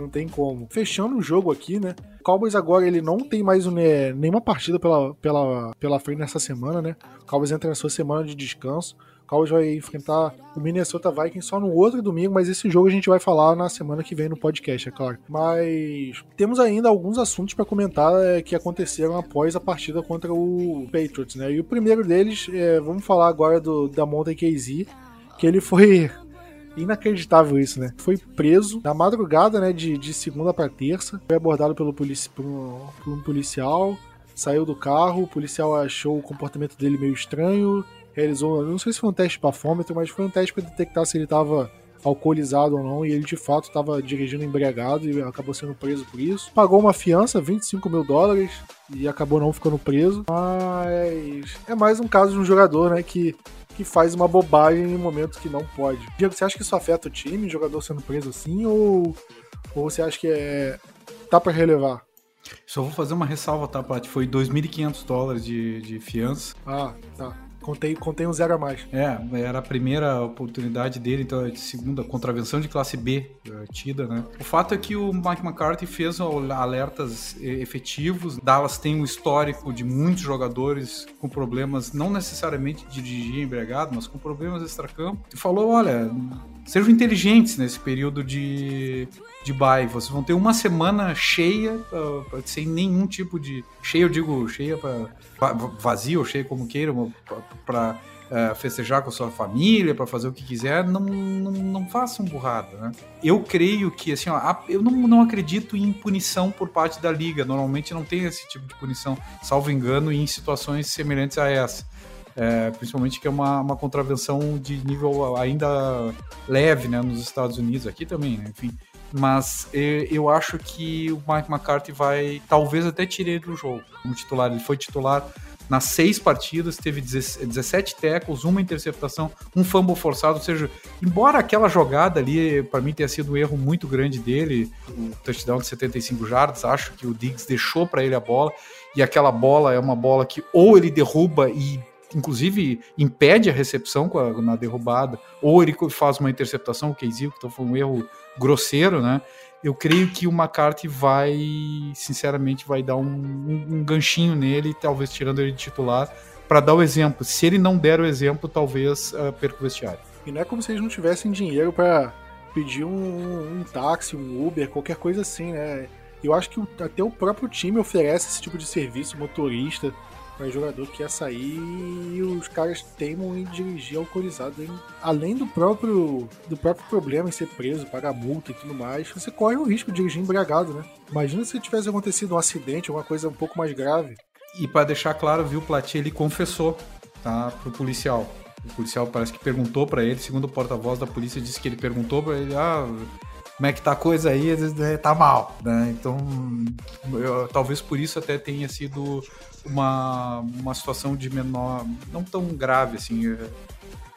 Não tem como. Fechando o jogo aqui, né? O Cowboys agora ele não tem mais né, nenhuma partida pela, pela, pela frente nessa semana, né? O Cowboys entra na sua semana de descanso. O Cowboys vai enfrentar o Minnesota Vikings só no outro domingo, mas esse jogo a gente vai falar na semana que vem no podcast, é claro. Mas temos ainda alguns assuntos para comentar é, que aconteceram após a partida contra o Patriots, né? E o primeiro deles, é, vamos falar agora do da Monte KZ, que ele foi Inacreditável isso, né? Foi preso na madrugada, né, de, de segunda para terça. Foi abordado pelo polici por, um, por um policial, saiu do carro, o policial achou o comportamento dele meio estranho, realizou, não sei se foi um teste bafômetro, mas foi um teste para detectar se ele estava alcoolizado ou não, e ele de fato estava dirigindo embriagado e acabou sendo preso por isso. Pagou uma fiança, 25 mil dólares, e acabou não ficando preso. Mas é mais um caso de um jogador, né, que, que faz uma bobagem em momentos que não pode. Diego, você acha que isso afeta o time, o jogador sendo preso assim, ou, ou você acha que é tá para relevar? Só vou fazer uma ressalva, tá, Paty? Foi 2.500 dólares de, de fiança. Ah, tá. Contei, contei um zero a mais. É, era a primeira oportunidade dele, então de segunda contravenção de classe B é, tida, né? O fato é que o Mike McCarthy fez alertas efetivos. Dallas tem um histórico de muitos jogadores com problemas, não necessariamente de dirigir embriagado, mas com problemas extracampo. E falou: olha, sejam inteligentes nesse período de, de bye. Vocês vão ter uma semana cheia, uh, sem nenhum tipo de. Cheia, eu digo cheia para vazio ou cheia como queiram, para uh, festejar com a sua família, para fazer o que quiser. Não, não, não façam burrada, né? Eu creio que, assim, ó, eu não, não acredito em punição por parte da liga. Normalmente não tem esse tipo de punição, salvo engano, em situações semelhantes a essa. É, principalmente que é uma, uma contravenção de nível ainda leve né, nos Estados Unidos, aqui também, né, enfim. Mas eu acho que o Mike McCarthy vai, talvez até tire ele do jogo como titular. Ele foi titular nas seis partidas, teve 17 tackles, uma interceptação, um fumble forçado, ou seja, embora aquela jogada ali, para mim, tenha sido um erro muito grande dele, o touchdown de 75 jardas, acho que o Diggs deixou para ele a bola, e aquela bola é uma bola que ou ele derruba e inclusive impede a recepção a, na derrubada, ou ele faz uma interceptação, o Casey, que então foi um erro grosseiro, né? Eu creio que o McCarthy vai, sinceramente, vai dar um, um, um ganchinho nele, talvez tirando ele de titular, para dar o exemplo. Se ele não der o exemplo, talvez uh, perca o vestiário. E não é como se eles não tivessem dinheiro para pedir um, um, táxi, um Uber, qualquer coisa assim, né? Eu acho que até o próprio time oferece esse tipo de serviço, motorista, para jogador que quer sair e os caras teimam em dirigir alcoolizado. Hein? Além do próprio, do próprio problema em ser preso, pagar multa e tudo mais, você corre o risco de dirigir embriagado, né? Imagina se tivesse acontecido um acidente, alguma coisa um pouco mais grave. E para deixar claro, viu, Plati, ele confessou, tá, pro policial. O policial parece que perguntou para ele, segundo o porta-voz da polícia, disse que ele perguntou para ele, ah, como é que tá a coisa aí, é, tá mal, né? Então, eu, talvez por isso até tenha sido uma, uma situação de menor, não tão grave assim. É,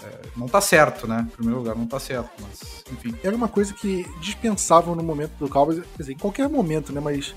é, não tá certo, né? Em primeiro lugar, não tá certo, mas enfim. Era uma coisa que dispensavam no momento do Cowboys, quer dizer, em qualquer momento, né? Mas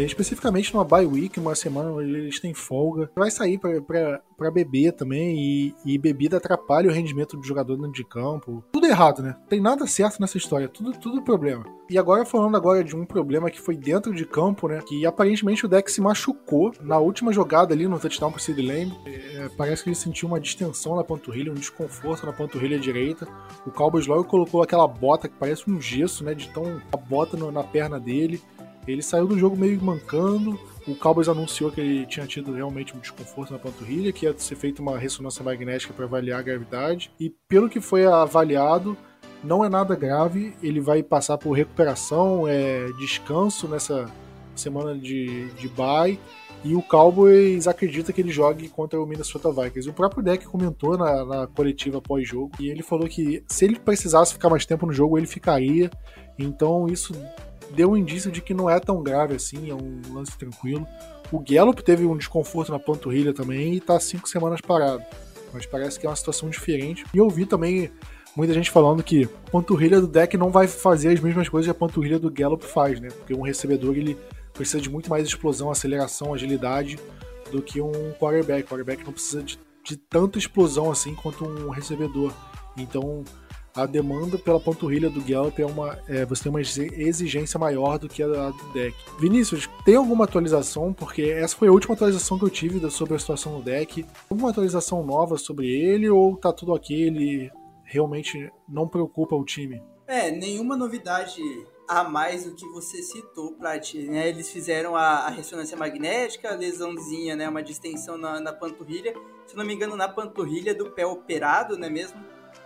especificamente numa bye week, uma semana onde eles têm folga. Vai sair para beber também e, e, bebida atrapalha o rendimento do jogador dentro de campo. Tudo errado, né? Tem nada certo nessa história, tudo, tudo problema. E agora falando agora de um problema que foi dentro de campo, né? Que aparentemente o deck se machucou na última jogada ali no touchdown pro Sid Lamb. É, parece que ele sentiu uma distensão na panturrilha, um desconforto na panturrilha direita. O Cowboys logo colocou aquela bota que parece um gesso, né? De tão a bota no, na perna dele. Ele saiu do jogo meio mancando. O Cowboys anunciou que ele tinha tido realmente um desconforto na panturrilha, que ia ser feita uma ressonância magnética para avaliar a gravidade. E pelo que foi avaliado, não é nada grave. Ele vai passar por recuperação, é, descanso nessa semana de, de bye. E o Cowboys acredita que ele jogue contra o Minnesota Vikings. O próprio Deck comentou na, na coletiva pós-jogo e ele falou que se ele precisasse ficar mais tempo no jogo, ele ficaria. Então isso deu um indício de que não é tão grave assim, é um lance tranquilo. O Gallup teve um desconforto na panturrilha também e tá cinco semanas parado. Mas parece que é uma situação diferente. E eu vi também muita gente falando que a panturrilha do deck não vai fazer as mesmas coisas que a panturrilha do Gallup faz, né? Porque um recebedor ele precisa de muito mais explosão, aceleração, agilidade do que um quarterback. O quarterback não precisa de, de tanta explosão assim quanto um recebedor. Então, a demanda pela panturrilha do Gallup é uma. É, você tem uma exigência maior do que a, do deck. Vinícius, tem alguma atualização? Porque essa foi a última atualização que eu tive sobre a situação do deck. Alguma atualização nova sobre ele ou tá tudo ok? Ele realmente não preocupa o time? É, nenhuma novidade a mais do que você citou, Plat. Né? Eles fizeram a, a, ressonância magnética, a lesãozinha, né? uma distensão na, na panturrilha. Se não me engano, na panturrilha do pé operado, não é mesmo?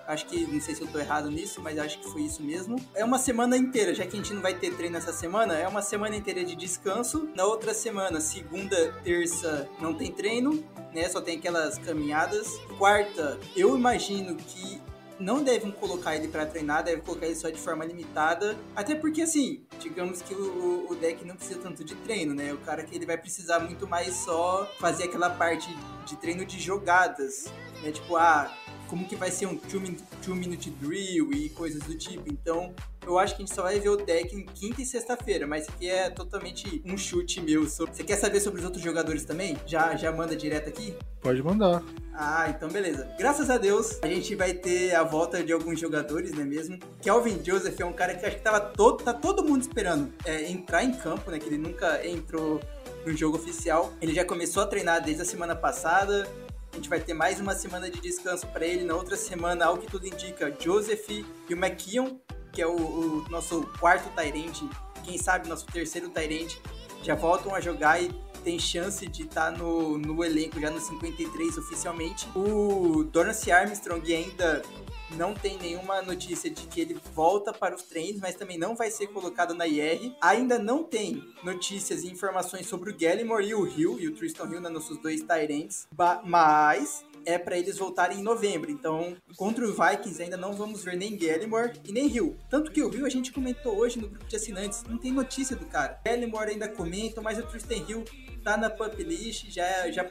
Acho que, não sei se eu tô errado nisso, mas acho que foi isso mesmo. É uma semana inteira, já que a gente não vai ter treino essa semana, é uma semana inteira de descanso. Na outra semana, segunda, terça, não tem treino, né? Só tem aquelas caminhadas. Quarta, eu imagino que não devem colocar ele para treinar, devem colocar ele só de forma limitada. Até porque, assim, digamos que o, o deck não precisa tanto de treino, né? O cara que ele vai precisar muito mais só fazer aquela parte de treino de jogadas. Né? Tipo, ah, como que vai ser um 2-minute drill e coisas do tipo. Então, eu acho que a gente só vai ver o deck em quinta e sexta-feira, mas aqui é totalmente um chute meu. Você quer saber sobre os outros jogadores também? Já, já manda direto aqui? Pode mandar. Ah, então beleza. Graças a Deus, a gente vai ter a volta de alguns jogadores, não é mesmo? Kelvin Joseph é um cara que acho que tava todo, tá todo mundo esperando é, entrar em campo, né? Que ele nunca entrou no jogo oficial. Ele já começou a treinar desde a semana passada. A gente vai ter mais uma semana de descanso para ele. Na outra semana, ao que tudo indica, Joseph e o McKeon que é o, o nosso quarto Tyrande, quem sabe nosso terceiro Tyrande, já voltam a jogar e tem chance de estar tá no, no elenco já no 53 oficialmente. O Dorance Armstrong ainda não tem nenhuma notícia de que ele volta para os treinos, mas também não vai ser colocado na IR. Ainda não tem notícias e informações sobre o Gallimore e o Hill, e o Tristan Hill, né, nossos dois Tyrants, mas é para eles voltarem em novembro. Então, contra o Vikings ainda não vamos ver nem Gallimore e nem Hill. Tanto que o Hill a gente comentou hoje no grupo de assinantes, não tem notícia do cara. Gallimore ainda comenta, mas o Tristan Hill tá na pup list, já, já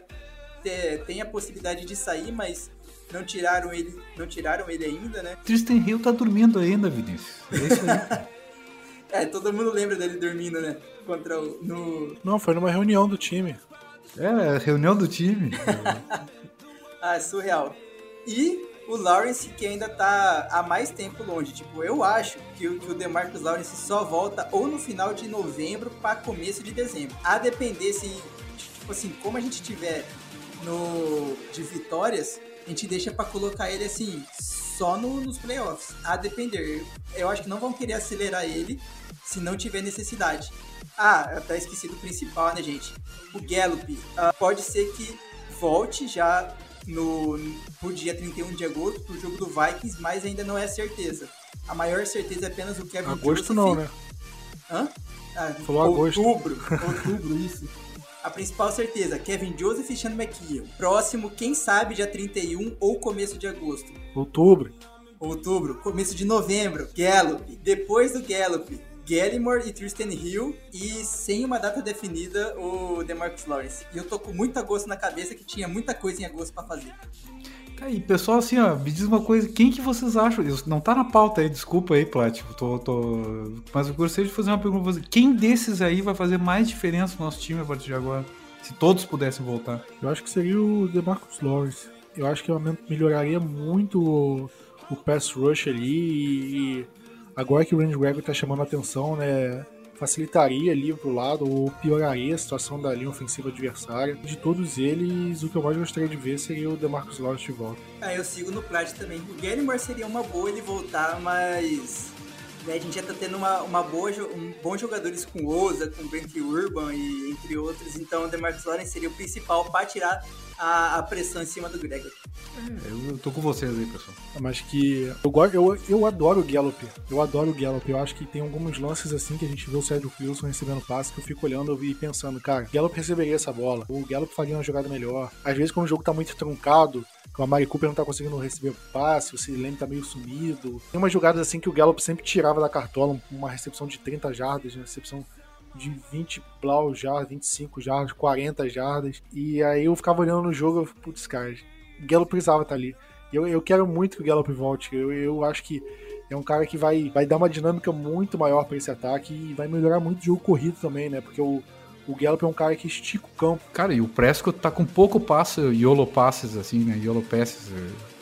tem a possibilidade de sair, mas não tiraram ele, não tiraram ele ainda, né? Tristan Hill tá dormindo ainda, Vinícius. É isso aí. [LAUGHS] é, todo mundo lembra dele dormindo, né? Contra o, no... Não, foi numa reunião do time. É, reunião do time. [LAUGHS] Ah, é surreal. E o Lawrence que ainda tá há mais tempo longe. Tipo, eu acho que o, que o DeMarcus Lawrence só volta ou no final de novembro para começo de dezembro. A depender se, tipo assim, como a gente tiver no de vitórias, a gente deixa para colocar ele assim só no, nos playoffs. A depender. Eu acho que não vão querer acelerar ele se não tiver necessidade. Ah, até esqueci do principal, né, gente? O Gallup. Uh, pode ser que volte já no, pro dia 31 de agosto pro jogo do Vikings, mas ainda não é certeza. A maior certeza é apenas o Kevin Agosto Joseph. não, né? Hã? Ah, Falou outubro, agosto. Outubro, isso. A principal certeza, Kevin Joseph e Sean McKeon. Próximo, quem sabe, dia 31 ou começo de agosto. Outubro. Outubro, começo de novembro, Gallup. Depois do Gallup, Gallimore e Tristan Hill e sem uma data definida o DeMarcus Lawrence. E eu tô com muita gosto na cabeça que tinha muita coisa em agosto para fazer. Aí, pessoal, assim, ó, me diz uma coisa, quem que vocês acham? Isso não tá na pauta aí, desculpa aí, Plat, tô, tô... mas eu gostaria de fazer uma pergunta pra você. Quem desses aí vai fazer mais diferença no nosso time a partir de agora? Se todos pudessem voltar. Eu acho que seria o DeMarcus Lawrence. Eu acho que melhoraria muito o, o pass rush ali e Agora que o Randy Gregory tá chamando a atenção, né? Facilitaria ali pro lado ou pioraria a situação da linha ofensiva adversária. De todos eles, o que eu mais gostaria de ver seria o DeMarcus Lawrence de volta. Ah, eu sigo no Plat também. O Gallimore seria uma boa ele voltar, mas né, a gente já tá tendo uma, uma boa, um, bons jogadores com Oza, com Brent Urban e entre outros, então o DeMarcus Lawrence seria o principal para tirar a, a pressão em cima do Gregory. É, eu tô com vocês aí, pessoal. Mas que eu, eu, eu adoro o Gallup. Eu adoro o Gallup. Eu acho que tem alguns lances assim que a gente vê o Sérgio Wilson recebendo passe que eu fico olhando e pensando, cara, Gallup receberia essa bola. O Gallup faria uma jogada melhor. Às vezes, quando o jogo tá muito truncado, que o Amari Cooper não tá conseguindo receber o passe, o Silene tá meio sumido. Tem umas jogadas assim que o Gallup sempre tirava da cartola, uma recepção de 30 jardas, uma recepção de 20 blau jardas, 25 jardas, 40 jardas. E aí eu ficava olhando no jogo e putz, cara, Gallup precisava estar tá ali. Eu, eu quero muito que o Gallup volte. Eu, eu acho que é um cara que vai, vai dar uma dinâmica muito maior para esse ataque e vai melhorar muito o jogo corrido também, né? Porque o, o Gallup é um cara que estica o campo. Cara, e o Prescott tá com pouco passe, YOLO passes, assim, né? YOLO passes.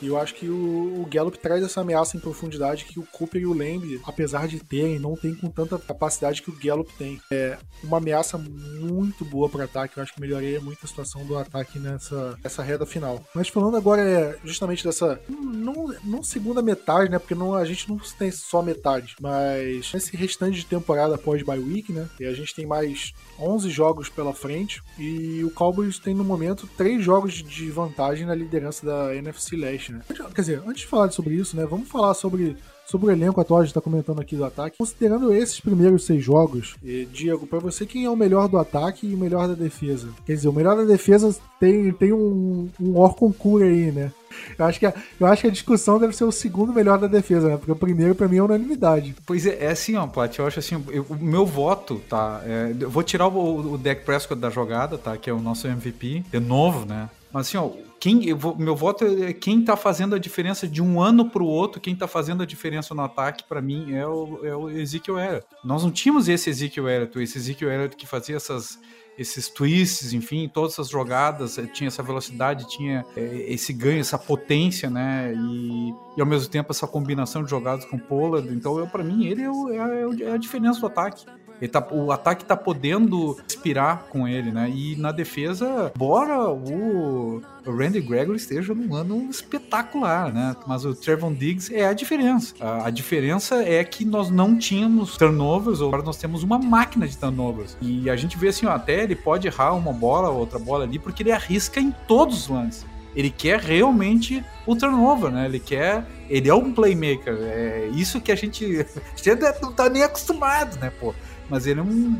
E eu acho que o, o Gallup traz essa ameaça em profundidade que o Cooper e o Lamb, apesar de terem, não tem com tanta capacidade que o Gallup tem. É uma ameaça muito boa para ataque. Eu acho que melhoraria muito a situação do ataque nessa, nessa reta final. Mas falando agora é justamente dessa. Não, não segunda metade, né? Porque não, a gente não tem só metade. Mas esse restante de temporada após bye week, né? E a gente tem mais 11 jogos pela frente. E o Cowboys tem no momento três jogos de vantagem na liderança da NFC Leste. Né? Quer dizer, antes de falar sobre isso, né, vamos falar sobre, sobre o elenco atual, a gente tá comentando aqui do ataque. Considerando esses primeiros seis jogos, Diego, para você, quem é o melhor do ataque e o melhor da defesa? Quer dizer, o melhor da defesa tem, tem um, um Orconcura aí, né? Eu acho, que a, eu acho que a discussão deve ser o segundo melhor da defesa, né? Porque o primeiro, pra mim, é unanimidade. Pois é, é assim, ó, Plat, eu acho assim, eu, o meu voto, tá? É, eu vou tirar o, o Dak Prescott da jogada, tá? Que é o nosso MVP, de novo, né? Mas assim, ó, quem, vou, meu voto é quem tá fazendo a diferença de um ano pro outro, quem tá fazendo a diferença no ataque, para mim, é o, é o Ezekiel Elliott. Nós não tínhamos esse Ezekiel Elliott, esse Ezekiel Elliott que fazia essas esses twists, enfim, todas essas jogadas, eh, tinha essa velocidade, tinha é, esse ganho, essa potência, né? E, e ao mesmo tempo essa combinação de jogadas com Pollard. Então, para mim, ele é, o, é, é, a diferença do ataque. Tá, o ataque tá podendo inspirar com ele, né? E na defesa, bora o, o Randy Gregory esteja num ano espetacular, né? Mas o Trevon Diggs é a diferença. A, a, diferença é que nós não tínhamos turnovers, agora nós temos uma máquina de turnovers. E a gente vê assim, ó, até ele pode errar uma bola, outra bola ali, porque ele arrisca em todos os lances ele quer realmente o turnover, né? Ele quer. Ele é um playmaker. É isso que a gente, [LAUGHS] a gente não tá nem acostumado, né, pô? Mas ele é um.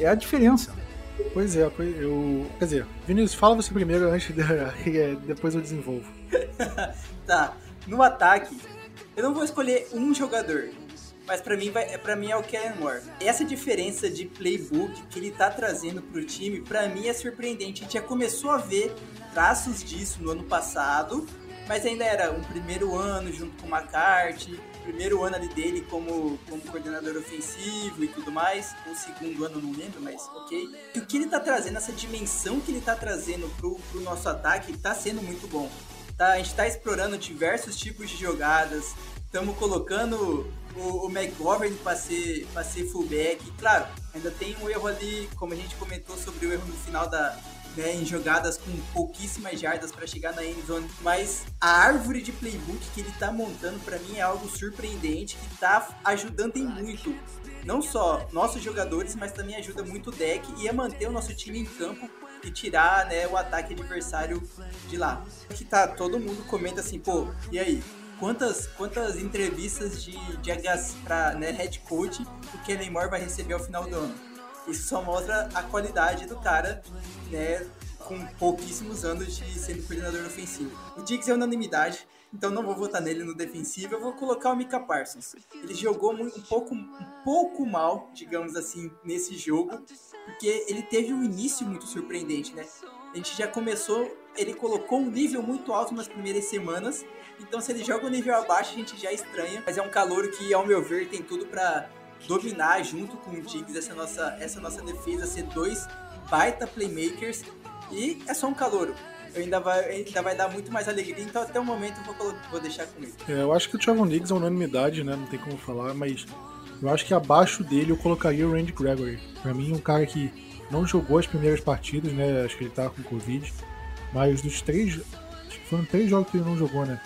É a diferença. Pois é, eu. Quer dizer, Vinícius, fala você primeiro antes de, [LAUGHS] depois eu desenvolvo. [LAUGHS] tá. No ataque, eu não vou escolher um jogador. Mas para mim, vai, pra mim é o Kellen Moore. Essa diferença de playbook que ele tá trazendo pro time, para mim é surpreendente. A gente já começou a ver traços disso no ano passado, mas ainda era um primeiro ano junto com o McCarthy, primeiro ano ali dele como, como coordenador ofensivo e tudo mais. O segundo ano não lembro, mas ok. E o que ele tá trazendo, essa dimensão que ele tá trazendo pro, pro nosso ataque, tá sendo muito bom. Tá, a gente tá explorando diversos tipos de jogadas. Estamos colocando o, o McGovern para ser, pra ser fullback. Claro, ainda tem um erro ali, como a gente comentou sobre o erro no final da, né, em jogadas com pouquíssimas jardas para chegar na end zone, mas a árvore de playbook que ele tá montando para mim é algo surpreendente que tá ajudando em muito. Não só nossos jogadores, mas também ajuda muito o deck e a manter o nosso time em campo e tirar né, o ataque adversário de lá. Que tá, todo mundo comenta assim, pô, e aí? Quantas, quantas entrevistas de, de para né, head coach o Kellen Moore vai receber ao final do ano? Isso só mostra a qualidade do cara, né? Com pouquíssimos anos de sendo coordenador ofensivo. O Diggs é unanimidade, então não vou votar nele no defensivo, eu vou colocar o Mika Parsons. Ele jogou um pouco, um pouco mal, digamos assim, nesse jogo, porque ele teve um início muito surpreendente, né? A gente já começou, ele colocou um nível muito alto nas primeiras semanas, então se ele joga um nível abaixo a gente já estranha, mas é um calor que, ao meu ver, tem tudo para dominar junto com o Diggs essa nossa, essa nossa defesa, ser dois baita playmakers e é só um calouro. Eu ainda vai, ainda vai dar muito mais alegria, então até o momento eu vou, vou deixar com ele. É, eu acho que o Trevon Diggs é unanimidade, né? Não tem como falar, mas eu acho que abaixo dele eu colocaria o Randy Gregory. Pra mim, um cara que não jogou as primeiras partidas, né? Acho que ele tá com Covid. Mas dos três. Acho que foram três jogos que ele não jogou, né?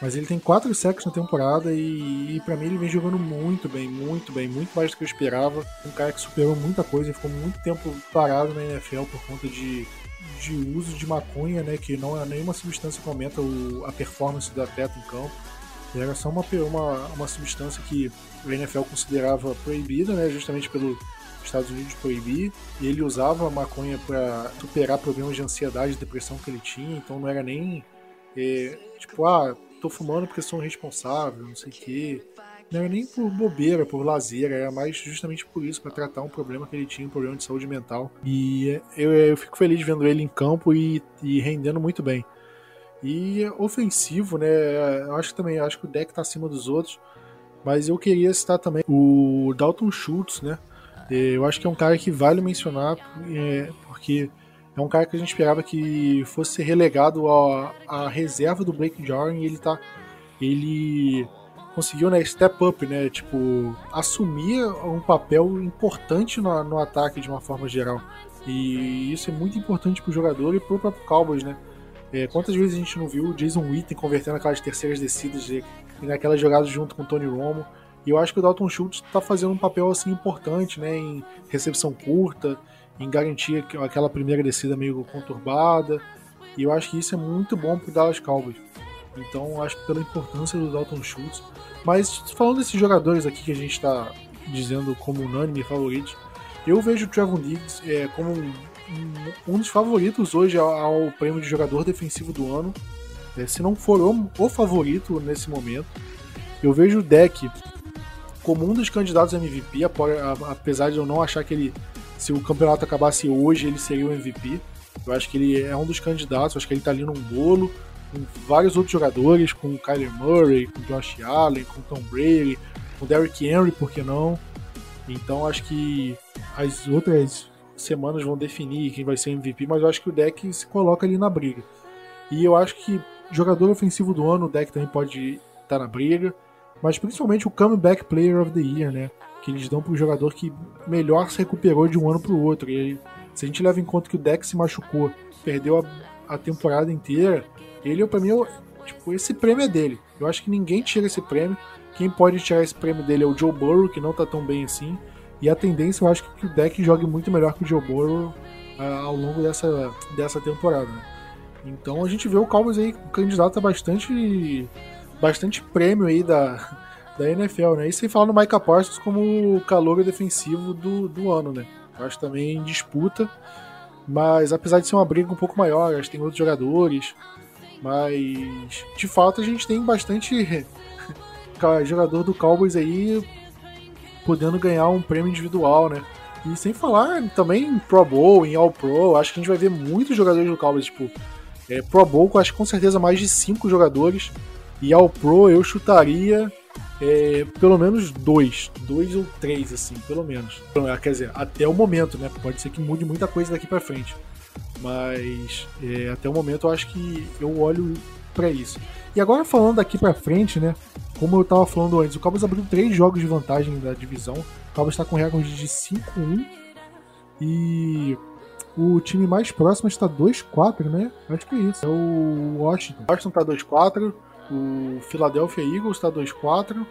Mas ele tem quatro sacks na temporada e, e para mim ele vem jogando muito bem, muito bem, muito mais do que eu esperava. Um cara que superou muita coisa e ficou muito tempo parado na NFL por conta de, de uso de maconha, né? Que não é nenhuma substância que aumenta o, a performance do atleta em campo. Era só uma, uma, uma substância que o NFL considerava proibida, né? Justamente pelo Estados Unidos proibir. E ele usava a maconha para superar problemas de ansiedade e depressão que ele tinha. Então não era nem é, tipo, ah, tô fumando porque sou um responsável, não sei o quê. Não era nem por bobeira, por lazer, era mais justamente por isso, para tratar um problema que ele tinha, um problema de saúde mental. E eu, eu fico feliz vendo ele em campo e, e rendendo muito bem. E ofensivo, né? Eu acho que também, acho que o deck tá acima dos outros. Mas eu queria citar também o Dalton Schultz, né? Eu acho que é um cara que vale mencionar, é, porque é um cara que a gente esperava que fosse relegado à, reserva do Blake Jarwin e ele tá. Ele conseguiu, né, step up, né? Tipo, assumir um papel importante no, no ataque de uma forma geral. E isso é muito importante pro jogador e pro próprio Cowboys, né? É, quantas vezes a gente não viu o Jason Witten convertendo aquelas terceiras descidas de, naquelas jogadas junto com o Tony Romo? E eu acho que o Dalton Schultz está fazendo um papel assim importante, né, em recepção curta, em garantir aquela primeira descida meio conturbada. E eu acho que isso é muito bom para o Dallas Cowboys. Então, acho que pela importância do Dalton Schultz. Mas falando desses jogadores aqui que a gente está dizendo como unânime favoritos, eu vejo o Trevor Diggs é, como um, um, dos favoritos hoje ao, prêmio de jogador defensivo do ano. é, se não for o, o, favorito nesse momento. Eu vejo o deck como um dos candidatos MVP, apesar de eu não achar que ele, se o campeonato acabasse hoje, ele seria o MVP. Eu acho que ele é um dos candidatos, acho que ele tá ali num bolo com vários outros jogadores, com o Kyler Murray, com o Josh Allen, com o Tom Brady, com o Derrick Henry, por que não? Então acho que as outras semanas vão definir quem vai ser MVP, mas eu acho que o deck se coloca ali na briga. E eu acho que jogador ofensivo do ano, o deck também pode estar tá na briga, mas principalmente o Comeback Player of the Year, né? Que eles dão para o jogador que melhor se recuperou de um ano para o outro. E se a gente leva em conta que o deck se machucou, perdeu a, a temporada inteira, ele, para mim, tipo, esse prêmio é dele. Eu acho que ninguém tira esse prêmio. Quem pode tirar esse prêmio dele é o Joe Burrow, que não tá tão bem assim. E a tendência, eu acho que o deck jogue muito melhor que o Joe Burrow uh, ao longo dessa, dessa temporada. Né? Então a gente vê o Cowboys aí candidato a bastante, bastante prêmio aí da, da NFL, né? E sem falar no Micah Parsons como o calor defensivo do, do ano, né? Eu acho também em disputa, mas apesar de ser uma briga um pouco maior, acho que tem outros jogadores, mas de fato a gente tem bastante [LAUGHS] jogador do Cowboys aí podendo ganhar um prêmio individual, né? E sem falar também em Pro Bowl, em All Pro, acho que a gente vai ver muitos jogadores do Cowboys, tipo, é, Pro Bowl, acho que com certeza mais de cinco jogadores. E All Pro eu chutaria é, pelo menos dois, dois ou três, assim, pelo menos. Quer dizer, até o momento, né? Pode ser que mude muita coisa daqui para frente. Mas é, até o momento eu acho que eu olho para isso. E agora falando daqui para frente, né? Como eu tava falando antes, o Cowboys abriu três jogos de vantagem da divisão. O Cowboys está com recorde de 5-1 e o time mais próximo está 2-4, né? Acho que é isso. É o Washington. Washington tá 2-4, o Philadelphia Eagles está 2-4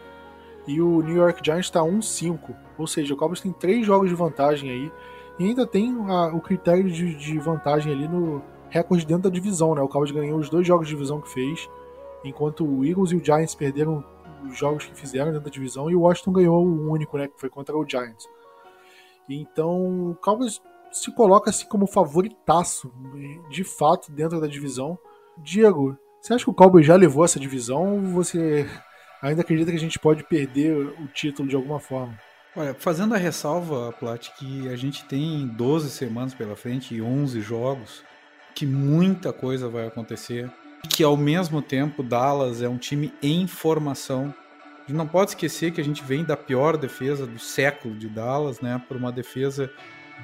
e o New York Giants está 1-5. Ou seja, o Cowboys tem três jogos de vantagem aí. E ainda tem a, o critério de, de, vantagem ali no recorde dentro da divisão, né? O Cowboys ganhou os dois jogos de divisão que fez, enquanto o Eagles e o Giants perderam os jogos que fizeram dentro da divisão e o Washington ganhou o único, né? Que foi contra o Giants. Então, o Cowboys se coloca assim como favoritaço, de fato, dentro da divisão. Diego, você acha que o Cowboys já levou essa divisão ou você ainda acredita que a gente pode perder o título de alguma forma? Olha, fazendo a ressalva, Plat, que a gente tem 12 semanas pela frente e 11 jogos, que muita coisa vai acontecer, que ao mesmo tempo Dallas é um time em formação. A gente não pode esquecer que a gente vem da pior defesa do século de Dallas, né, por uma defesa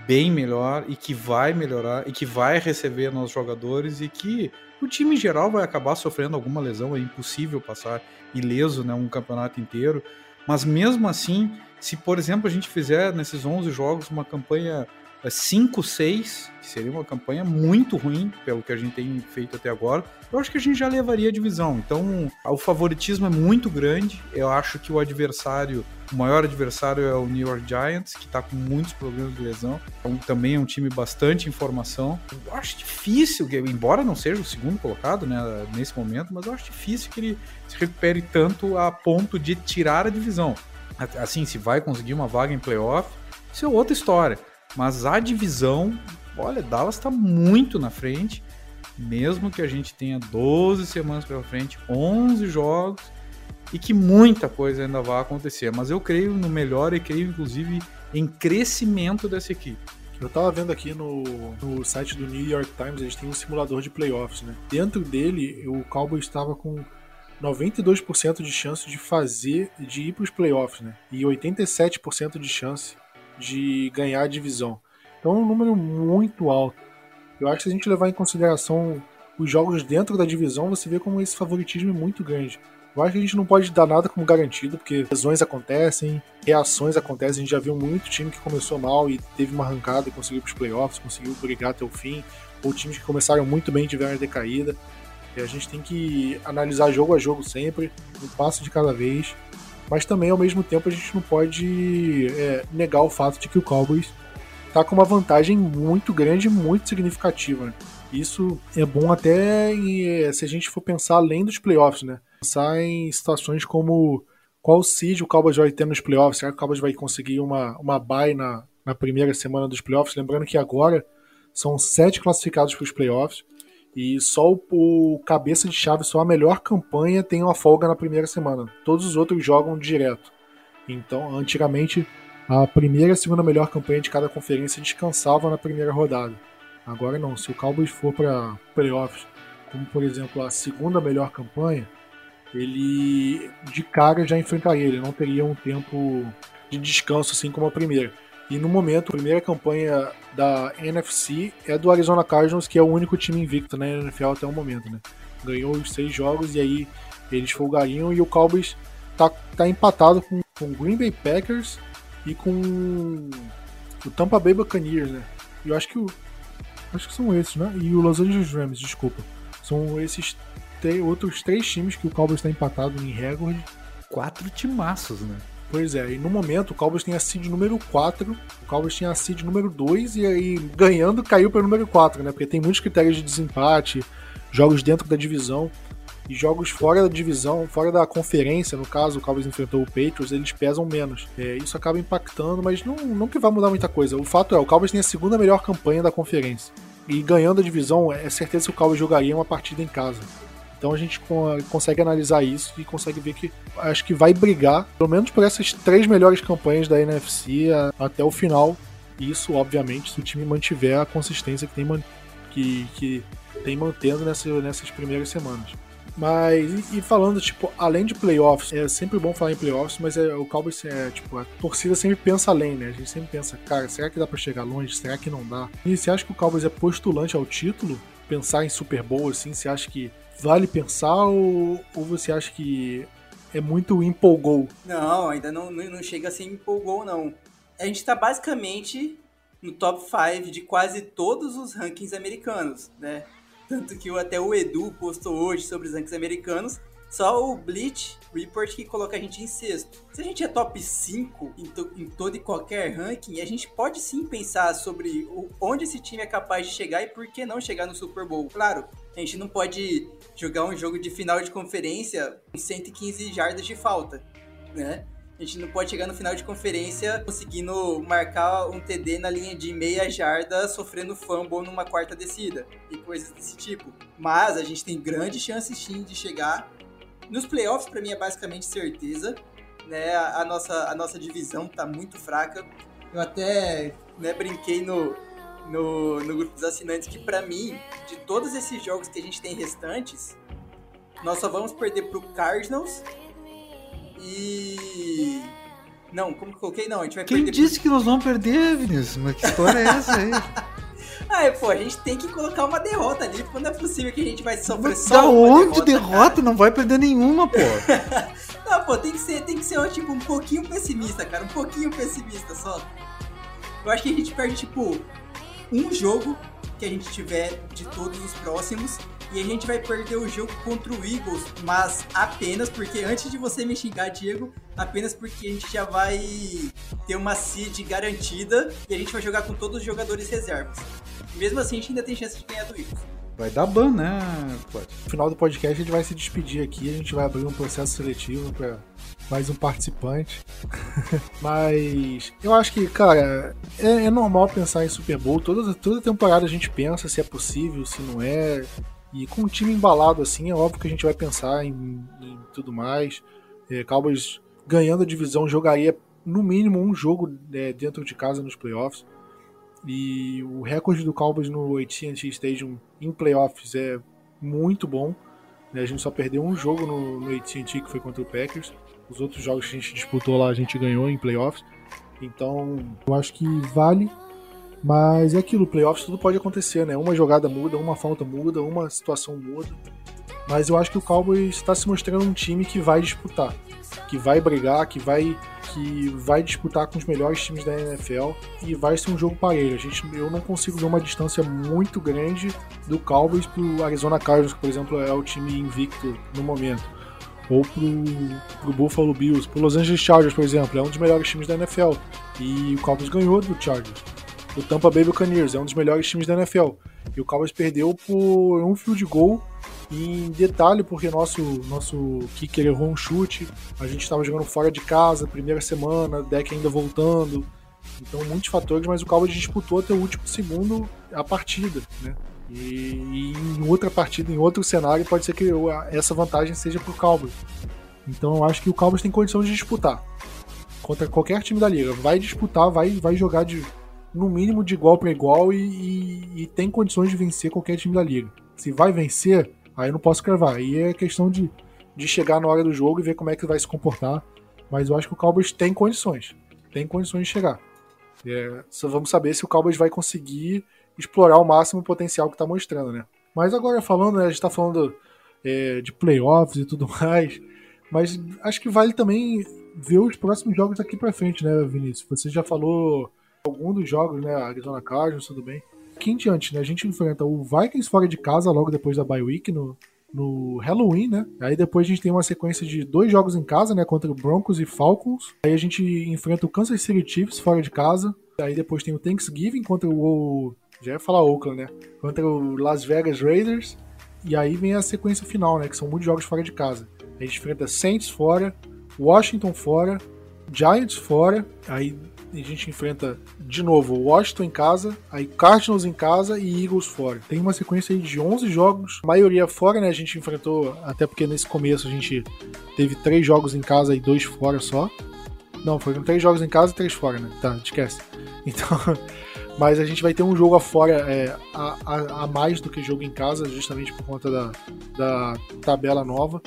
bem melhor e que vai melhorar e que vai receber nossos jogadores e que o time em geral vai acabar sofrendo alguma lesão, é impossível passar ileso, né, um campeonato inteiro. Mas mesmo assim, se por exemplo a gente fizer nesses 11 jogos uma campanha 5-6, que seria uma campanha muito ruim, pelo que a gente tem feito até agora, eu acho que a gente já levaria a divisão. Então, o favoritismo é muito grande. Eu acho que o adversário, o maior adversário é o New York Giants, que está com muitos problemas de lesão. Então, também é um time bastante em formação. Eu acho difícil, embora não seja o segundo colocado né, nesse momento, mas eu acho difícil que ele se recupere tanto a ponto de tirar a divisão. Assim, se vai conseguir uma vaga em playoff, isso é outra história. Mas a divisão, olha, Dallas está muito na frente, mesmo que a gente tenha 12 semanas pela frente, 11 jogos e que muita coisa ainda vai acontecer. Mas eu creio no melhor e creio inclusive em crescimento dessa equipe. Eu tava vendo aqui no, no site do New York Times, eles têm um simulador de playoffs, né? Dentro dele, o Cowboys estava com 92% de chance de fazer, de ir para os playoffs, né? E 87% de chance de ganhar a divisão. Então é um número muito alto. Eu acho que se a gente levar em consideração os jogos dentro da divisão, você vê como esse favoritismo é muito grande. Eu acho que a gente não pode dar nada como garantido, porque lesões acontecem, reações acontecem. A gente já viu muito time que começou mal e teve uma arrancada e conseguiu para os playoffs, conseguiu brigar até o fim, ou times que começaram muito bem e tiveram a decaída. E a gente tem que analisar jogo a jogo sempre, um passo de cada vez mas também ao mesmo tempo a gente não pode é, negar o fato de que o Cowboys está com uma vantagem muito grande, muito significativa. Isso é bom até é, se a gente for pensar além dos playoffs, né? Pensar em situações como qual seed o Cowboys vai ter nos playoffs. Será que o Cowboys vai conseguir uma, uma bye na, na primeira semana dos playoffs? Lembrando que agora são sete classificados para os playoffs E só o, o, cabeça de chave, só a melhor campanha tem uma folga na primeira semana. Todos os outros jogam direto. Então, antigamente, a primeira e a segunda melhor campanha de cada conferência descansava na primeira rodada. Agora não, se o Cowboys for para playoffs, como por exemplo a segunda melhor campanha, ele de cara já enfrentaria, ele não teria um tempo de descanso assim como a primeira. E no momento, a primeira campanha da NFC é do Arizona Cardinals, que é o único time invicto na NFL até o momento, né? Ganhou os seis jogos e aí eles folgariam e o Cowboys tá, tá empatado com o Green Bay Packers e com o Tampa Bay Buccaneers, né? Eu acho que o, acho que são esses, né? E o Los Angeles Rams, desculpa. São esses outros três times que o Cowboys está empatado em recorde. Quatro timaços, né? Pois é, e no momento o Cowboys tem a seed número 4, o Cowboys tinha a seed número 2 e aí ganhando caiu para o número 4, né? Porque tem muitos critérios de desempate, jogos dentro da divisão e jogos fora da divisão, fora da conferência, no caso o Cowboys enfrentou o Patriots, eles pesam menos. É, isso acaba impactando, mas não, não que vai mudar muita coisa. O fato é, o Cowboys tem a segunda melhor campanha da conferência. E ganhando a divisão, é certeza que o Cowboys jogaria uma partida em casa. Então a gente consegue analisar isso e consegue ver que acho que vai brigar, pelo menos por essas três melhores campanhas da NFC até o final. Isso, obviamente, se o time mantiver a consistência que tem, que, que tem mantendo nessa, nessas primeiras semanas. Mas, e, falando, tipo, além de playoffs, é sempre bom falar em playoffs, mas é, o Cowboys, é, tipo, a torcida sempre pensa além, né? A gente sempre pensa, cara, será que dá para chegar longe? Será que não dá? E você acha que o Cowboys é postulante ao título? Pensar em Super Bowl, assim, você acha que vale pensar ou, ou você acha que é muito empolgou? Não, ainda não, não chega a ser empolgou, não. A gente tá basicamente no top 5 de quase todos os rankings americanos, né? Tanto que até o Edu postou hoje sobre os rankings americanos. Só o Bleach Report que coloca a gente em sexto. Se a gente é top 5 em, to em todo e qualquer ranking, a gente pode sim pensar sobre onde esse time é capaz de chegar e por que não chegar no Super Bowl. Claro, a gente não pode jogar um jogo de final de conferência com 115 jardas de falta, né? A gente não pode chegar no final de conferência conseguindo marcar um TD na linha de meia jarda, sofrendo fumble numa quarta descida e coisas desse tipo. Mas a gente tem grande chance sim de chegar nos playoffs. Para mim é basicamente certeza, né? A, a, nossa a nossa divisão tá muito fraca. Eu até né, brinquei no no, no grupo dos assinantes que, para mim, de todos esses jogos que a gente tem restantes, nós só vamos perder pro Cardinals e. Não, como que coloquei? Não, a gente vai Quem perder. Quem disse pro... que nós vamos perder, Vinícius? Mas que história é essa aí? [LAUGHS] Ah, pô, a gente tem que colocar uma derrota ali, porque não é possível que a gente vai sofrer Mas só da onde derrota? derrota não vai perder nenhuma, pô. [LAUGHS] não, pô, tem que ser, tem que ser tipo, um pouquinho pessimista, cara, um pouquinho pessimista só. Eu acho que a gente perde, tipo, um jogo que a gente tiver de todos os próximos e a gente vai perder o jogo contra o Eagles, mas apenas porque, antes de você me xingar, Diego, apenas porque a gente já vai ter uma seed garantida e a gente vai jogar com todos os jogadores reservas. Mesmo assim, a gente ainda tem chance de ganhar do Eagles. Vai dar ban, né. No final do podcast, a gente vai se despedir aqui, a gente vai abrir um processo seletivo para mais um participante. [LAUGHS] Mas eu acho que, cara, é, é, normal pensar em Super Bowl. Toda, toda temporada a gente pensa se é possível, se não é. E com um time embalado assim, é óbvio que a gente vai pensar em, em tudo mais. É, Cowboys ganhando a divisão jogaria no mínimo um jogo é, dentro de casa nos playoffs. E o recorde do Cowboys no AT&T Stadium em playoffs é muito bom. Né? A gente só perdeu um jogo no, no AT&T que foi contra o Packers. Os outros jogos que a gente disputou lá, a gente ganhou em playoffs. Então, eu acho que vale. Mas é aquilo, playoffs tudo pode acontecer, né? Uma jogada muda, uma falta muda, uma situação muda. Mas eu acho que o Cowboys está se mostrando um time que vai disputar, que vai brigar, que vai que vai disputar com os melhores times da NFL e vai ser um jogo parelho. A gente, eu não consigo ver uma distância muito grande do Cowboys pro Arizona Cardinals, que, por exemplo, é o time invicto no momento ou pro, pro Buffalo Bills, pro Los Angeles Chargers, por exemplo, é um dos melhores times da NFL. E o Cowboys ganhou do Chargers. O Tampa Bay Buccaneers é um dos melhores times da NFL. E o Cowboys perdeu por um field goal em detalhe, porque nosso, nosso kicker errou um chute, a gente estava jogando fora de casa, primeira semana, deck ainda voltando. Então, muitos fatores, mas o Cowboys disputou até o último segundo a partida, né? E, e, em outra partida, em outro cenário, pode ser que essa vantagem seja pro Cowboys. Então eu acho que o Cowboys tem condição de disputar contra qualquer time da liga. Vai disputar, vai, vai jogar de no mínimo de igual para igual e, e, e, tem condições de vencer qualquer time da liga. Se vai vencer, aí eu não posso cravar. Aí é questão de, de chegar na hora do jogo e ver como é que vai se comportar. Mas eu acho que o Cowboys tem condições. Tem condições de chegar. É, só vamos saber se o Cowboys vai conseguir explorar o máximo o potencial que está mostrando, né? Mas agora falando, né, a gente está falando é, de playoffs e tudo [LAUGHS] mais, mas acho que vale também ver os próximos jogos daqui para frente, né, Vinícius? Você já falou algum dos jogos, né, Arizona Cardinals, tudo bem. Aqui em diante, né, a gente enfrenta o Vikings fora de casa logo depois da bye week no, no Halloween, né? Aí depois a gente tem uma sequência de dois jogos em casa, né? Contra o Broncos e Falcons. Aí a gente enfrenta o Kansas City Chiefs fora de casa. Aí depois tem o Thanksgiving contra o. Já ia falar Oakland, né? Contra o Las Vegas Raiders. E aí vem a sequência final, né? Que são muitos jogos fora de casa. A gente enfrenta Saints fora, Washington fora, Giants fora. Aí a gente enfrenta de novo Washington em casa, aí Cardinals em casa e Eagles fora. Tem uma sequência de 11 jogos, maioria fora, né? A gente enfrentou, até porque nesse começo a gente teve três jogos em casa e dois fora só. Não, foram três jogos em casa e três fora, né? Tá, esquece. Então, [LAUGHS] mas a gente vai ter um jogo afora é, a, a, a, mais do que jogo em casa, justamente por conta da, da tabela nova.